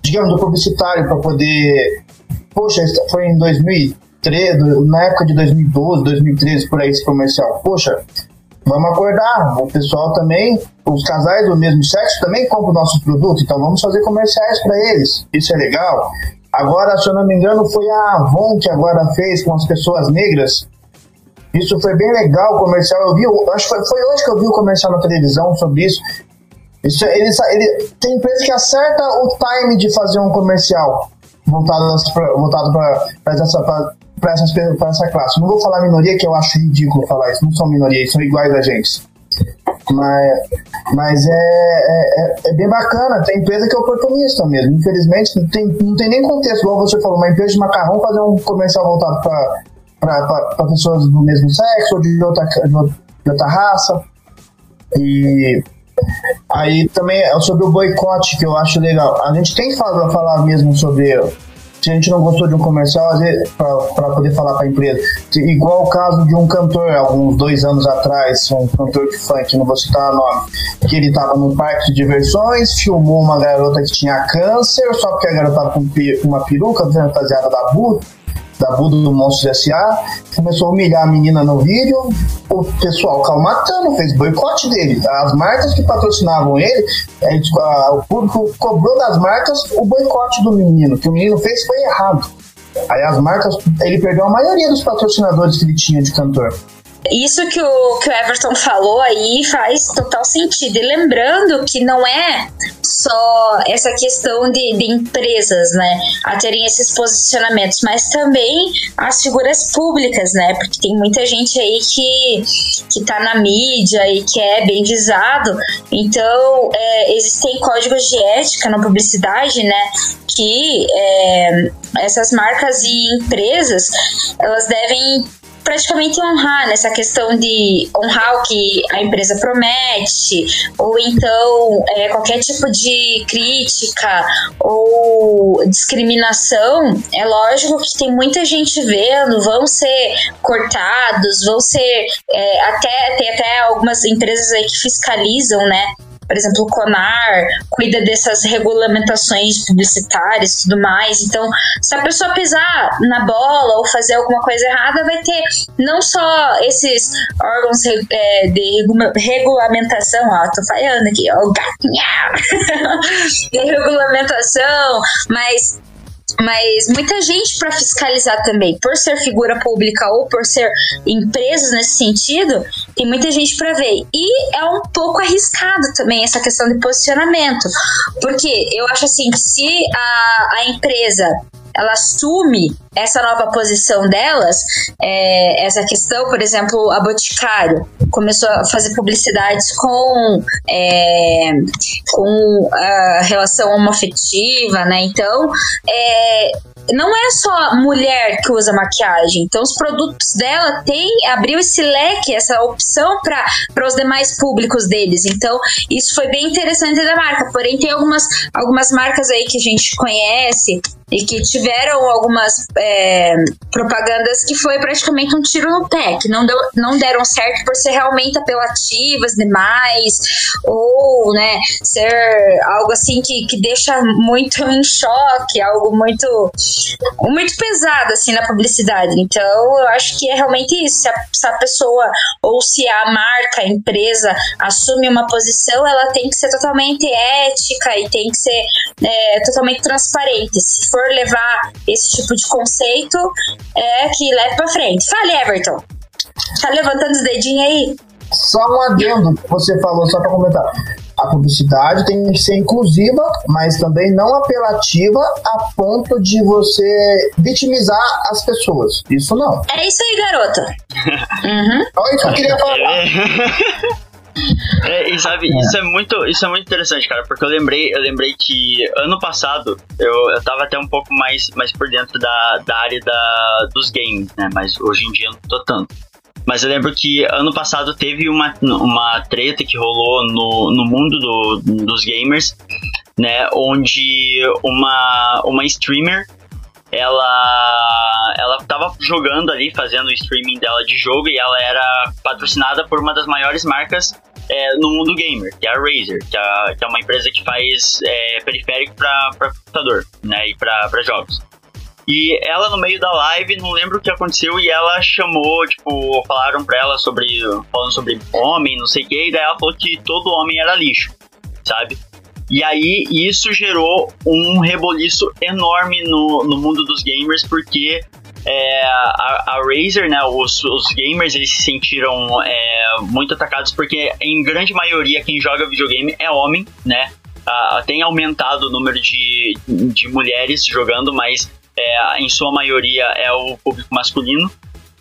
digamos, do publicitário para poder. Poxa, foi em 2013, na época de 2012, 2013, por aí esse comercial. Poxa, vamos acordar. O pessoal também, os casais do mesmo sexo também compram o nosso produto, então vamos fazer comerciais para eles. Isso é legal. Agora, se eu não me engano, foi a Avon que agora fez com as pessoas negras. Isso foi bem legal, o comercial. Eu vi, acho que foi, hoje que eu vi o comercial na televisão sobre isso. isso ele, ele, tem empresa que acerta o time de fazer um comercial voltado, voltado para essa, pra essa classe. Não vou falar minoria, que eu acho ridículo falar isso. Não são minorias, são iguais a gente. Mas, mas é, é, é, é, bem bacana. Tem empresa que é oportunista mesmo. Infelizmente, não tem, não tem nem contexto. Igual você falou, uma empresa de macarrão fazer um comercial voltado para pessoas do mesmo sexo ou de outra, de outra raça. E aí também é sobre o boicote, que eu acho legal. A gente tem que falar mesmo sobre. Se a gente não gostou de um comercial, para poder falar para a empresa. Igual o caso de um cantor, alguns dois anos atrás, um cantor de funk, não vou citar o nome, que ele estava num parque de diversões, filmou uma garota que tinha câncer, só porque a garota estava com uma peruca fantasiada da Buda da Buda do Monstro S.A., começou a humilhar a menina no vídeo, o pessoal caiu matando, fez boicote dele. As marcas que patrocinavam ele, o público cobrou das marcas o boicote do menino, que o menino fez foi errado. Aí as marcas, ele perdeu a maioria dos patrocinadores que ele tinha de cantor. Isso que o, que o Everton falou aí faz total sentido. E lembrando que não é só essa questão de, de empresas, né, a terem esses posicionamentos, mas também as figuras públicas, né, porque tem muita gente aí que, que tá na mídia e que é bem visado. Então, é, existem códigos de ética na publicidade, né, que é, essas marcas e empresas elas devem praticamente honrar nessa questão de honrar o que a empresa promete, ou então é, qualquer tipo de crítica ou discriminação, é lógico que tem muita gente vendo, vão ser cortados, vão ser é, até tem até algumas empresas aí que fiscalizam, né? Por exemplo, o CONAR cuida dessas regulamentações publicitárias e tudo mais. Então, se a pessoa pisar na bola ou fazer alguma coisa errada, vai ter não só esses órgãos é, de regulamentação, ó, tô falhando aqui, ó, (laughs) de regulamentação, mas mas muita gente para fiscalizar também, por ser figura pública ou por ser empresas nesse sentido, tem muita gente para ver. E é um pouco arriscado também essa questão de posicionamento, porque eu acho assim que se a, a empresa ela assume essa nova posição delas, é, essa questão, por exemplo, a Boticário começou a fazer publicidades com, é, com a relação homoafetiva, né? Então, é, não é só mulher que usa maquiagem. Então, os produtos dela tem abriu esse leque, essa opção para os demais públicos deles. Então, isso foi bem interessante da marca. Porém, tem algumas, algumas marcas aí que a gente conhece e que tiveram algumas é, propagandas que foi praticamente um tiro no pé, que não, deu, não deram certo por ser realmente apelativas demais, ou né, ser algo assim que, que deixa muito em choque, algo muito, muito pesado assim na publicidade. Então eu acho que é realmente isso. Se a, se a pessoa ou se a marca, a empresa assume uma posição, ela tem que ser totalmente ética e tem que ser é, totalmente transparente. Se for levar esse tipo de conceito, é que leve pra frente. Fale, Everton. Tá levantando os dedinhos aí? Só um adendo que você falou, só pra comentar. A publicidade tem que ser inclusiva, mas também não apelativa a ponto de você vitimizar as pessoas. Isso não. É isso aí, garota. (laughs) uhum. Olha isso que eu queria falar. (laughs) É, e sabe, é. isso é muito, isso é muito interessante, cara, porque eu lembrei, eu lembrei que ano passado eu, eu tava até um pouco mais, mais por dentro da, da área da, dos games, né? Mas hoje em dia eu não tô tanto. Mas eu lembro que ano passado teve uma, uma treta que rolou no, no mundo do, dos gamers, né? Onde uma, uma streamer ela ela tava jogando ali, fazendo o streaming dela de jogo e ela era patrocinada por uma das maiores marcas é, no mundo gamer, que é a Razer, que é, que é uma empresa que faz é, periférico para computador, né, e para jogos. E ela no meio da live, não lembro o que aconteceu, e ela chamou, tipo, falaram pra ela sobre. falando sobre homem, não sei o que, e daí ela falou que todo homem era lixo, sabe? E aí isso gerou um reboliço enorme no, no mundo dos gamers, porque é, a, a Razer, né, os, os, gamers, eles se sentiram é, muito atacados porque em grande maioria quem joga videogame é homem, né? Tem aumentado o número de, de mulheres jogando, mas é, em sua maioria é o público masculino.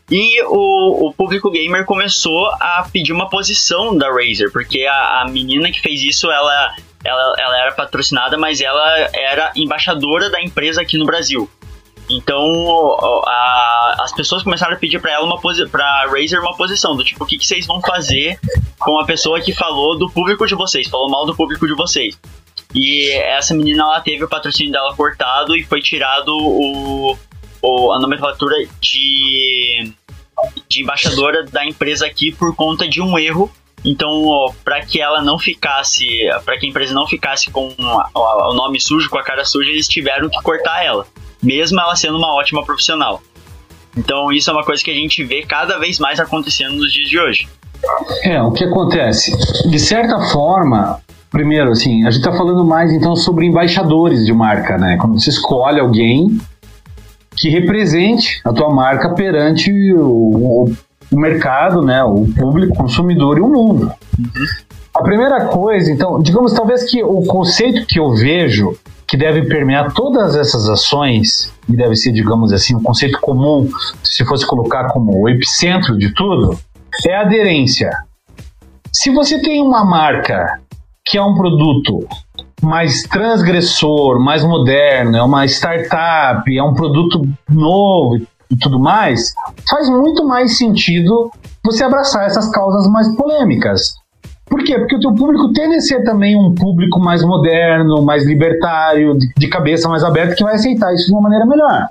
E o, o público gamer começou a pedir uma posição da Razer, porque a, a menina que fez isso, ela, ela, ela era patrocinada, mas ela era embaixadora da empresa aqui no Brasil. Então a, as pessoas começaram a pedir para ela uma para Razer uma posição do tipo o que, que vocês vão fazer com a pessoa que falou do público de vocês, falou mal do público de vocês. E essa menina ela teve o patrocínio dela cortado e foi tirado o, o a nomenclatura de de embaixadora da empresa aqui por conta de um erro então, para que ela não ficasse, para que a empresa não ficasse com o nome sujo, com a cara suja, eles tiveram que cortar ela mesmo ela sendo uma ótima profissional. Então isso é uma coisa que a gente vê cada vez mais acontecendo nos dias de hoje. É, o que acontece? De certa forma, primeiro, assim, a gente está falando mais então sobre embaixadores de marca, né? Quando você escolhe alguém que represente a tua marca perante o, o mercado, né? O público, o consumidor e o mundo. Uhum. A primeira coisa, então, digamos talvez que o conceito que eu vejo que deve permear todas essas ações e deve ser, digamos assim, um conceito comum, se fosse colocar como o epicentro de tudo, é a aderência. Se você tem uma marca que é um produto mais transgressor, mais moderno, é uma startup, é um produto novo e tudo mais, faz muito mais sentido você abraçar essas causas mais polêmicas. Por quê? Porque o teu público tende a ser também um público mais moderno, mais libertário, de cabeça mais aberta, que vai aceitar isso de uma maneira melhor.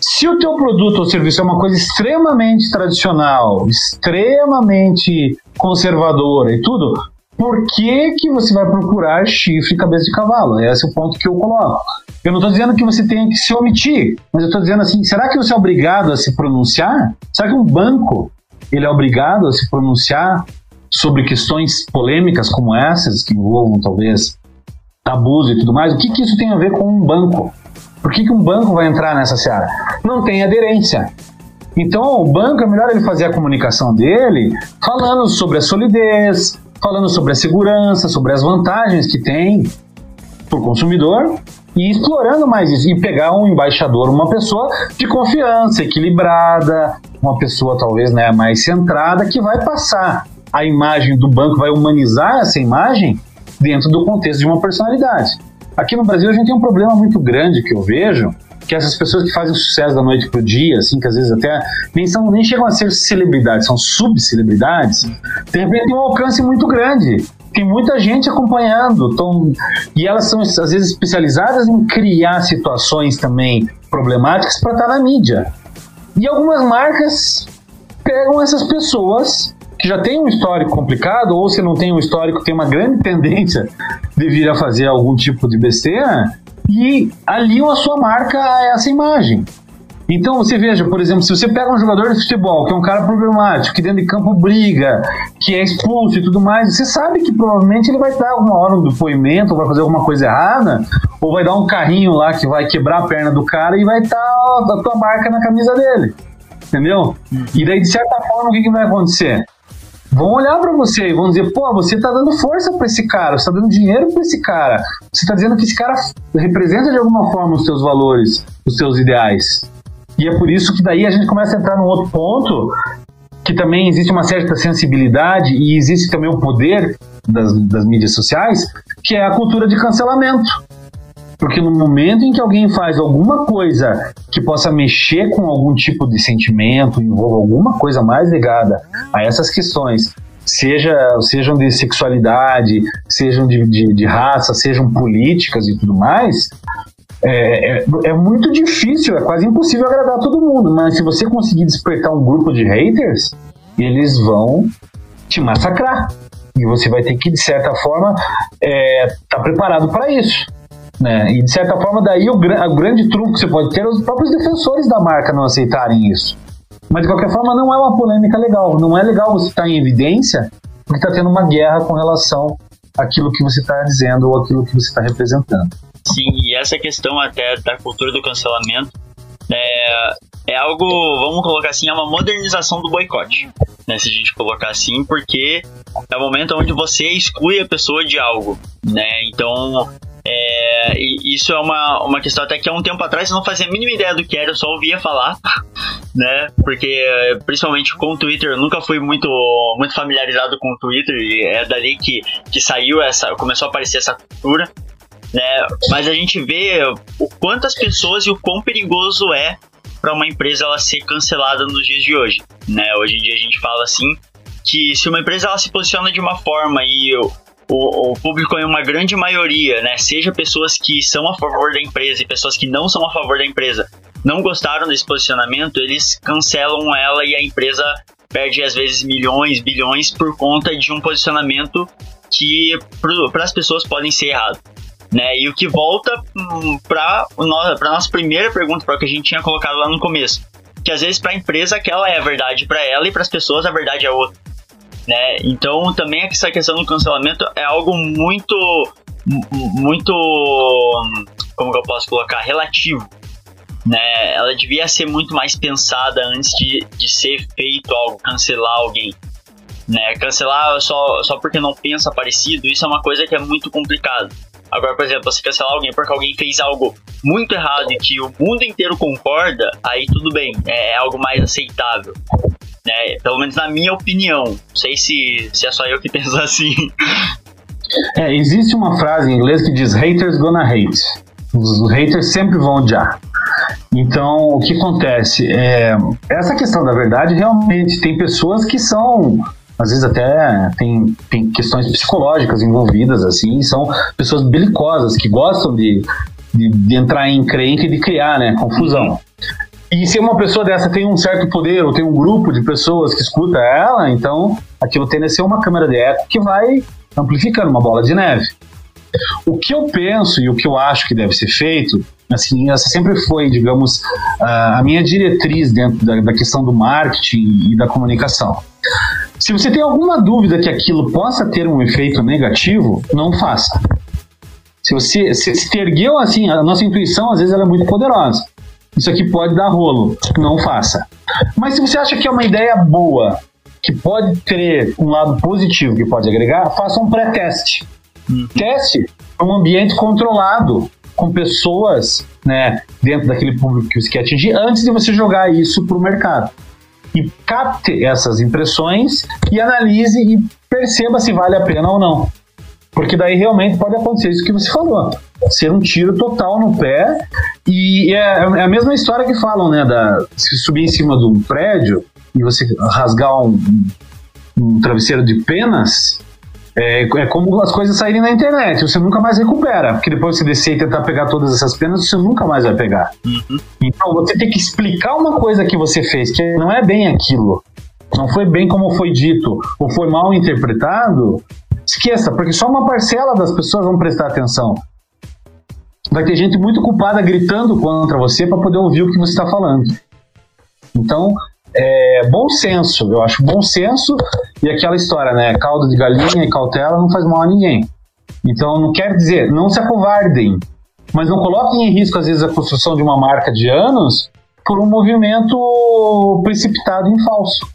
Se o teu produto ou serviço é uma coisa extremamente tradicional, extremamente conservadora e tudo, por que, que você vai procurar chifre e cabeça de cavalo? Esse é o ponto que eu coloco. Eu não estou dizendo que você tenha que se omitir, mas eu estou dizendo assim, será que você é obrigado a se pronunciar? Será que um banco ele é obrigado a se pronunciar sobre questões polêmicas como essas, que envolvam talvez tabus e tudo mais? O que, que isso tem a ver com um banco? Por que, que um banco vai entrar nessa seara? Não tem aderência. Então, o banco é melhor ele fazer a comunicação dele falando sobre a solidez, falando sobre a segurança, sobre as vantagens que tem para o consumidor e explorando mais isso. E pegar um embaixador, uma pessoa de confiança, equilibrada, uma pessoa talvez né, mais centrada, que vai passar a imagem do banco, vai humanizar essa imagem dentro do contexto de uma personalidade. Aqui no Brasil a gente tem um problema muito grande que eu vejo, que essas pessoas que fazem sucesso da noite pro dia, assim, que às vezes até nem, são, nem chegam a ser celebridades, são subcelebridades, de repente tem um alcance muito grande. Tem muita gente acompanhando, tão, e elas são às vezes especializadas em criar situações também problemáticas para estar tá na mídia. E algumas marcas pegam essas pessoas que já tem um histórico complicado, ou se não tem um histórico, tem uma grande (laughs) tendência de vir a fazer algum tipo de besteira, e aliam a sua marca a essa imagem. Então você veja, por exemplo, se você pega um jogador de futebol, que é um cara problemático, que dentro de campo briga, que é expulso e tudo mais, você sabe que provavelmente ele vai dar alguma hora um depoimento, ou vai fazer alguma coisa errada, ou vai dar um carrinho lá que vai quebrar a perna do cara e vai estar a tua marca na camisa dele. Entendeu? E daí, de certa forma, o que, que vai acontecer? Vão olhar para você e vão dizer: pô, você tá dando força para esse cara, você tá dando dinheiro para esse cara, você tá dizendo que esse cara representa de alguma forma os seus valores, os seus ideais. E é por isso que daí a gente começa a entrar num outro ponto que também existe uma certa sensibilidade e existe também o poder das, das mídias sociais, que é a cultura de cancelamento. Porque no momento em que alguém faz alguma coisa que possa mexer com algum tipo de sentimento, envolva alguma coisa mais ligada a essas questões, seja, sejam de sexualidade, sejam de, de, de raça, sejam políticas e tudo mais, é, é, é, muito difícil, é quase impossível agradar todo mundo, mas se você conseguir despertar um grupo de haters, eles vão te massacrar. E você vai ter que, de certa forma, estar é, tá preparado para isso. Né? E de certa forma, daí o, o grande truque que você pode ter é os próprios defensores da marca não aceitarem isso. Mas de qualquer forma, não é uma polêmica legal. Não é legal você estar em evidência porque está tendo uma guerra com relação àquilo que você está dizendo ou aquilo que você está representando. Sim, e essa questão até da cultura do cancelamento é, é algo, vamos colocar assim, é uma modernização do boicote, né, se a gente colocar assim, porque é o momento onde você exclui a pessoa de algo, né? Então, é, isso é uma, uma questão até que há um tempo atrás eu não fazia a mínima ideia do que era, eu só ouvia falar, (laughs) né? Porque principalmente com o Twitter, eu nunca fui muito, muito familiarizado com o Twitter e é dali que, que saiu essa, começou a aparecer essa cultura, né? Mas a gente vê o quantas pessoas e o quão perigoso é para uma empresa ela ser cancelada nos dias de hoje, né? Hoje em dia a gente fala assim que se uma empresa ela se posiciona de uma forma e o, o, público é uma grande maioria, né? Seja pessoas que são a favor da empresa e pessoas que não são a favor da empresa, não gostaram desse posicionamento, eles cancelam ela e a empresa perde às vezes milhões, bilhões por conta de um posicionamento que para as pessoas podem ser errado. Né? E o que volta hum, para a nossa primeira pergunta, para o que a gente tinha colocado lá no começo. que às vezes para a empresa aquela é a verdade para ela e para as pessoas a verdade é outra. Né? Então também essa questão do cancelamento é algo muito muito como eu posso colocar relativo né ela devia ser muito mais pensada antes de, de ser feito algo cancelar alguém né cancelar só só porque não pensa parecido isso é uma coisa que é muito complicado Agora, por exemplo, você cancelar alguém porque alguém fez algo muito errado e que o mundo inteiro concorda, aí tudo bem, é, é algo mais aceitável. Né? Pelo menos na minha opinião. Não sei se, se é só eu que (laughs) penso assim. É, existe uma frase em inglês que diz haters gonna hate. Os haters sempre vão odiar. Então, o que acontece? É, essa questão da verdade, realmente, tem pessoas que são às vezes até tem, tem questões psicológicas envolvidas, assim, são pessoas belicosas que gostam de, de, de entrar em encrenca e de criar, né, confusão. E se uma pessoa dessa tem um certo poder, ou tem um grupo de pessoas que escuta ela, então aquilo tende a ser uma câmera de eco que vai amplificando uma bola de neve. O que eu penso e o que eu acho que deve ser feito, assim, essa sempre foi, digamos, a minha diretriz dentro da, questão do marketing e da comunicação. Se você tem alguma dúvida que aquilo possa ter um efeito negativo, não faça. Se você se, se ergueu assim, a nossa intuição às vezes ela é muito poderosa. Isso aqui pode dar rolo, não faça. Mas se você acha que é uma ideia boa, que pode ter um lado positivo que pode agregar, faça um pré-teste. Uhum. Teste um ambiente controlado, com pessoas né, dentro daquele público que você quer atingir, antes de você jogar isso para o mercado e capte essas impressões e analise e perceba se vale a pena ou não. Porque daí realmente pode acontecer isso que você falou. Ser um tiro total no pé. E é, é a mesma história que falam, né? Da, se subir em cima de um prédio e você rasgar um, um travesseiro de penas, é, é, como as coisas saírem na internet, você nunca mais recupera, porque depois você descer e tentar pegar todas essas penas, você nunca mais vai pegar. Uhum. Então você tem que explicar uma coisa que você fez, que não é bem aquilo, não foi bem como foi dito, ou foi mal interpretado, esqueça, porque só uma parcela das pessoas vão prestar atenção. Vai ter gente muito culpada gritando contra você para poder ouvir o que você está falando. Então, é, bom senso, eu acho bom senso e aquela história, né? Caldo de galinha e cautela não faz mal a ninguém. Então não quer dizer, não se acovardem, mas não coloquem em risco, às vezes, a construção de uma marca de anos por um movimento precipitado em falso.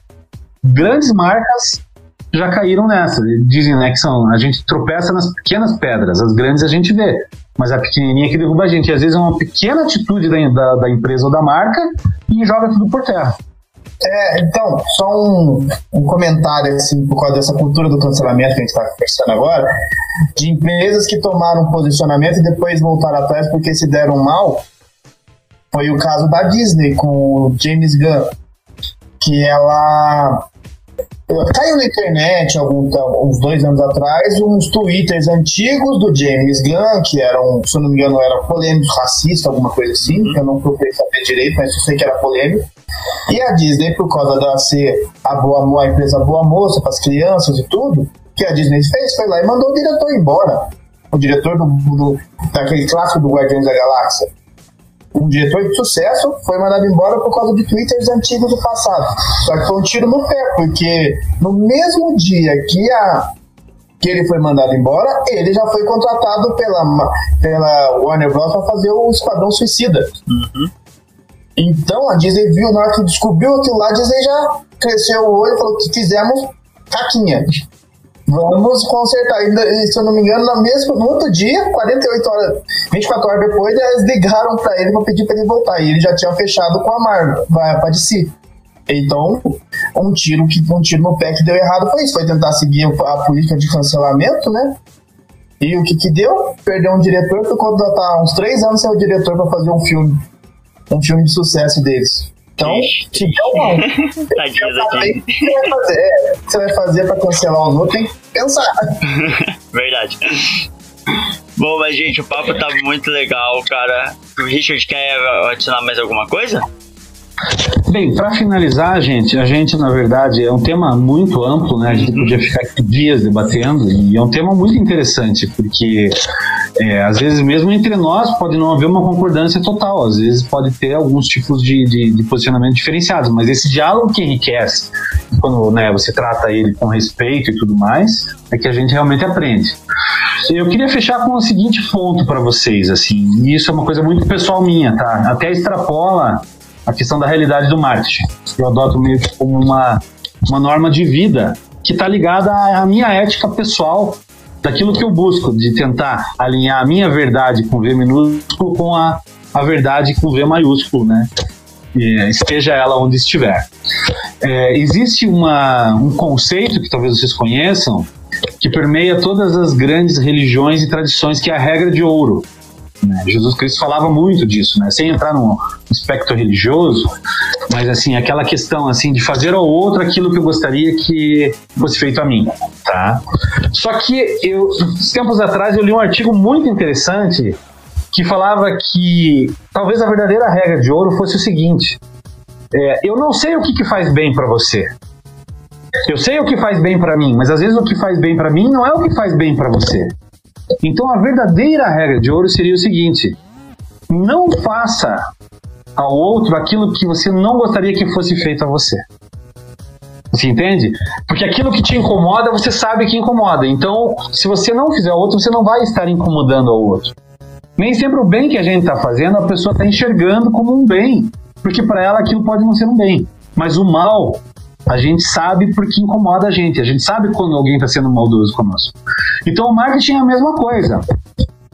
Grandes marcas já caíram nessa. Dizem né, que são, a gente tropeça nas pequenas pedras, as grandes a gente vê, mas a pequenininha que derruba a gente. E às vezes é uma pequena atitude da, da, da empresa ou da marca e joga tudo por terra. É, então, só um, um comentário, assim, por causa dessa cultura do cancelamento que a gente está conversando agora, de empresas que tomaram posicionamento e depois voltaram atrás porque se deram mal. Foi o caso da Disney com o James Gunn, que ela caiu na internet alguns, uns dois anos atrás uns twitters antigos do James Gunn, que eram, se eu não me engano, era polêmico, racista, alguma coisa assim, uhum. eu não procurei saber direito, mas eu sei que era polêmico. E a Disney, por causa de ser a, boa, a empresa boa moça para as crianças e tudo, que a Disney fez, foi lá e mandou o diretor embora. O diretor do, do daquele clássico do Guardiões da Galáxia. Um diretor de sucesso foi mandado embora por causa de twitters antigos do passado. Só que foi um tiro no pé, porque no mesmo dia que a que ele foi mandado embora, ele já foi contratado pela, pela Warner Bros. para fazer o Esquadrão Suicida. Uhum. Então a Disney viu, na hora que descobriu aquilo lá, a Disney já cresceu o olho e falou que fizemos caquinha. Vamos consertar. E, se eu não me engano, no mesmo no outro dia, 48 horas, 24 horas depois, eles ligaram para ele para pedir para ele voltar. E ele já tinha fechado com a Marvel, para DC. Então, um tiro, que, um tiro no pé que deu errado foi isso. Foi tentar seguir a política de cancelamento, né? E o que que deu? Perdeu um diretor, ficou tá uns três anos sem o diretor para fazer um filme um filme de sucesso deles. Então, se deu mal. o que você vai fazer? Você vai fazer pra cancelar os outros, tem que pensar. (laughs) Verdade. Bom, mas gente, o papo tá muito legal, cara. O Richard quer adicionar mais alguma coisa? Bem, para finalizar, gente, a gente, na verdade, é um tema muito amplo, né? A gente podia ficar aqui dias debatendo, e é um tema muito interessante, porque é, às vezes, mesmo entre nós, pode não haver uma concordância total, às vezes pode ter alguns tipos de, de, de posicionamento diferenciados, mas esse diálogo que enriquece, quando né, você trata ele com respeito e tudo mais, é que a gente realmente aprende. Eu queria fechar com o seguinte ponto para vocês, assim, e isso é uma coisa muito pessoal minha, tá? Até extrapola a questão da realidade do marketing. Eu adoto meio que como uma, uma norma de vida que está ligada à minha ética pessoal, daquilo que eu busco, de tentar alinhar a minha verdade com V minúsculo com a, a verdade com V maiúsculo, né? E, esteja ela onde estiver. É, existe uma, um conceito que talvez vocês conheçam, que permeia todas as grandes religiões e tradições, que é a regra de ouro. Né? Jesus Cristo falava muito disso, né? sem entrar no aspecto religioso, mas assim aquela questão assim de fazer ao outro aquilo que eu gostaria que fosse feito a mim, tá? Só que eu tempos atrás eu li um artigo muito interessante que falava que talvez a verdadeira regra de ouro fosse o seguinte: é, eu não sei o que, que faz bem para você. Eu sei o que faz bem para mim, mas às vezes o que faz bem para mim não é o que faz bem para você. Então a verdadeira regra de ouro seria o seguinte: não faça ao outro aquilo que você não gostaria que fosse feito a você. Você entende? Porque aquilo que te incomoda, você sabe que incomoda. Então, se você não fizer ao outro, você não vai estar incomodando ao outro. Nem sempre o bem que a gente está fazendo, a pessoa está enxergando como um bem. Porque para ela aquilo pode não ser um bem. Mas o mal a gente sabe porque incomoda a gente. A gente sabe quando alguém está sendo maldoso conosco. Então o marketing é a mesma coisa.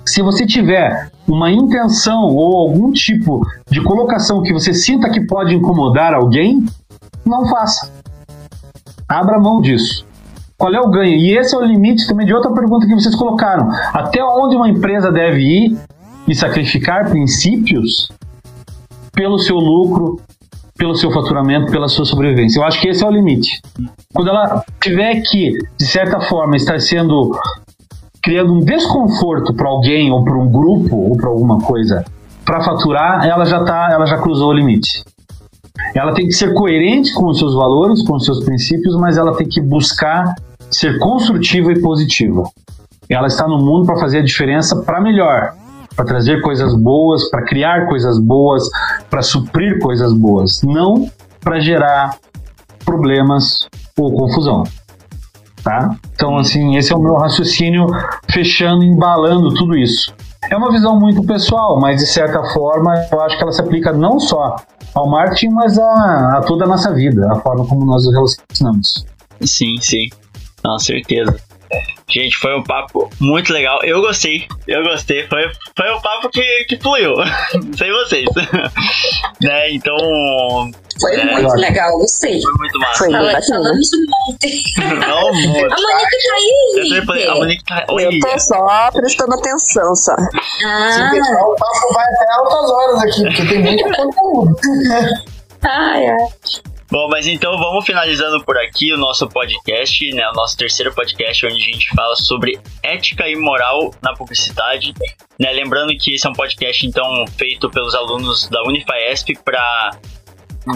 Se você tiver uma intenção ou algum tipo de colocação que você sinta que pode incomodar alguém, não faça. Abra mão disso. Qual é o ganho? E esse é o limite também de outra pergunta que vocês colocaram. Até onde uma empresa deve ir e sacrificar princípios pelo seu lucro, pelo seu faturamento, pela sua sobrevivência. Eu acho que esse é o limite. Quando ela tiver que, de certa forma, estar sendo criando um desconforto para alguém ou para um grupo ou para alguma coisa para faturar, ela já tá, ela já cruzou o limite. Ela tem que ser coerente com os seus valores, com os seus princípios, mas ela tem que buscar ser construtiva e positiva. Ela está no mundo para fazer a diferença para melhor, para trazer coisas boas, para criar coisas boas, para suprir coisas boas, não para gerar problemas ou confusão. Tá? Então, assim, esse é o meu raciocínio fechando, embalando tudo isso. É uma visão muito pessoal, mas de certa forma eu acho que ela se aplica não só ao marketing, mas a, a toda a nossa vida, a forma como nós nos relacionamos. Sim, sim, com certeza. Gente, foi um papo muito legal. Eu gostei, eu gostei. Foi, foi um papo que, que fluiu. (laughs) Sei vocês. (laughs) né? Então. Foi é, muito legal, gostei. Foi muito massa. Foi Fala, falamos um monte. Não, (laughs) muito. A Monique tá aí, Eu falei, a. Monique tá. Eu tô só prestando atenção, só. Ah, deixar, o papo vai até altas horas aqui, porque tem muito conteúdo. ai, ai. Bom, mas então vamos finalizando por aqui o nosso podcast, né? O nosso terceiro podcast, onde a gente fala sobre ética e moral na publicidade. Né? Lembrando que esse é um podcast, então, feito pelos alunos da Unifaesp para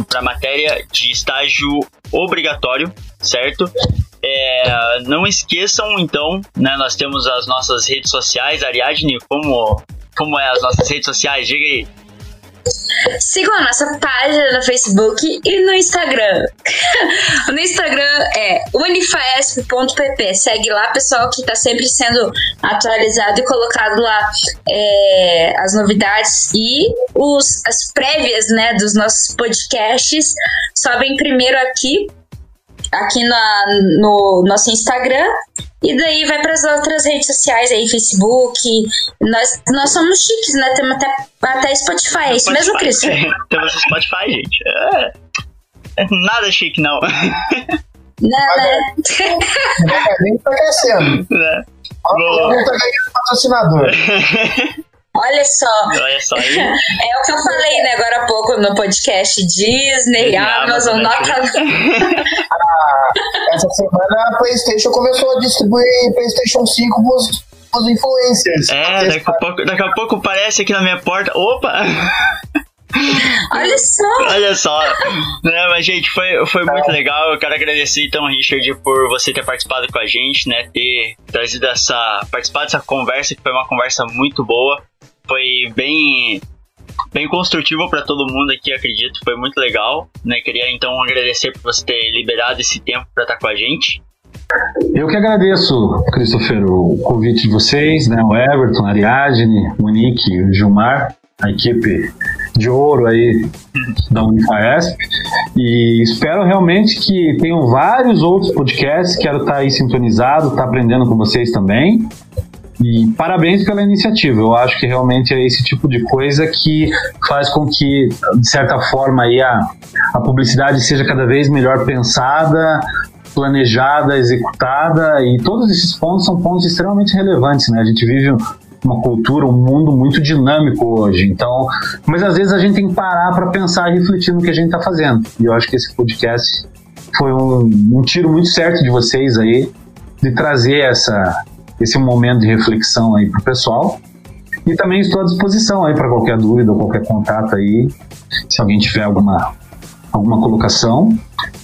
para matéria de estágio obrigatório, certo? É, não esqueçam, então, né? Nós temos as nossas redes sociais. Ariadne, como, como é as nossas redes sociais? Diga aí. Sigam a nossa página no Facebook e no Instagram. (laughs) no Instagram é unifaesp.pp. Segue lá, pessoal, que tá sempre sendo atualizado e colocado lá é, as novidades e os, as prévias né, dos nossos podcasts. Sobem primeiro aqui, aqui na, no nosso Instagram. E daí vai para as outras redes sociais aí, Facebook. Nós, nós somos chiques, né? Temos até, até Spotify. É isso mesmo, Cris? (laughs) Temos Spotify, gente. É, é nada chique, não. Não, né? (laughs) Nem tá crescendo. Né? Não tá ganhando patrocinador. (laughs) Olha só. Olha só aí. (laughs) É o que eu falei né, agora há pouco no podcast Disney, Amazon, nota. (laughs) Essa semana a PlayStation começou a distribuir PlayStation 5 pros, pros influencers. É, daqui a, pouco, daqui a pouco parece aqui na minha porta. Opa! (laughs) Olha só! Olha só. Né, mas, gente, foi, foi muito legal. Eu quero agradecer, então, Richard, por você ter participado com a gente, né? Ter trazido essa. participado dessa conversa, que foi uma conversa muito boa. Foi bem. Bem construtivo para todo mundo aqui, acredito. Foi muito legal. Né? Queria então agradecer por você ter liberado esse tempo para estar com a gente. Eu que agradeço, Christopher, o convite de vocês, né? O Everton, a Ariadne, Monique, o Gilmar, a equipe de ouro aí da Unifaesp e espero realmente que tenham vários outros podcasts, quero estar aí sintonizado, estar aprendendo com vocês também e parabéns pela iniciativa. Eu acho que realmente é esse tipo de coisa que faz com que, de certa forma, aí a, a publicidade seja cada vez melhor pensada, planejada, executada, e todos esses pontos são pontos extremamente relevantes, né? A gente vive uma cultura, um mundo muito dinâmico hoje. Então, mas às vezes a gente tem que parar para pensar e refletir no que a gente está fazendo. E eu acho que esse podcast foi um, um tiro muito certo de vocês aí de trazer essa esse momento de reflexão aí para o pessoal. E também estou à disposição aí para qualquer dúvida ou qualquer contato aí, se alguém tiver alguma alguma colocação.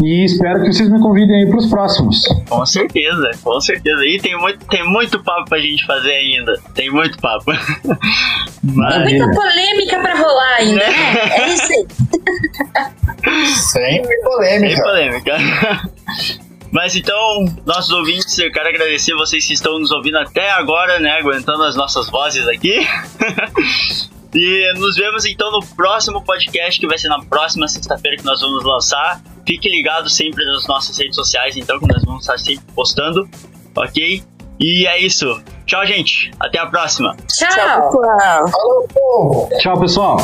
E espero que vocês me convidem aí para os próximos. Com certeza, com certeza. E tem muito, tem muito papo para a gente fazer ainda. Tem muito papo. (laughs) Mas... Tem muita polêmica para rolar ainda. Né? É, é isso aí. (laughs) Sempre polêmica. Sempre polêmica. (laughs) Mas então, nossos ouvintes, eu quero agradecer vocês que estão nos ouvindo até agora, né? Aguentando as nossas vozes aqui. (laughs) E nos vemos então no próximo podcast, que vai ser na próxima sexta-feira que nós vamos lançar. Fique ligado sempre nas nossas redes sociais, então, que nós vamos estar sempre postando, ok? E é isso. Tchau, gente. Até a próxima. Tchau. Tchau, pessoal. Tchau, pessoal.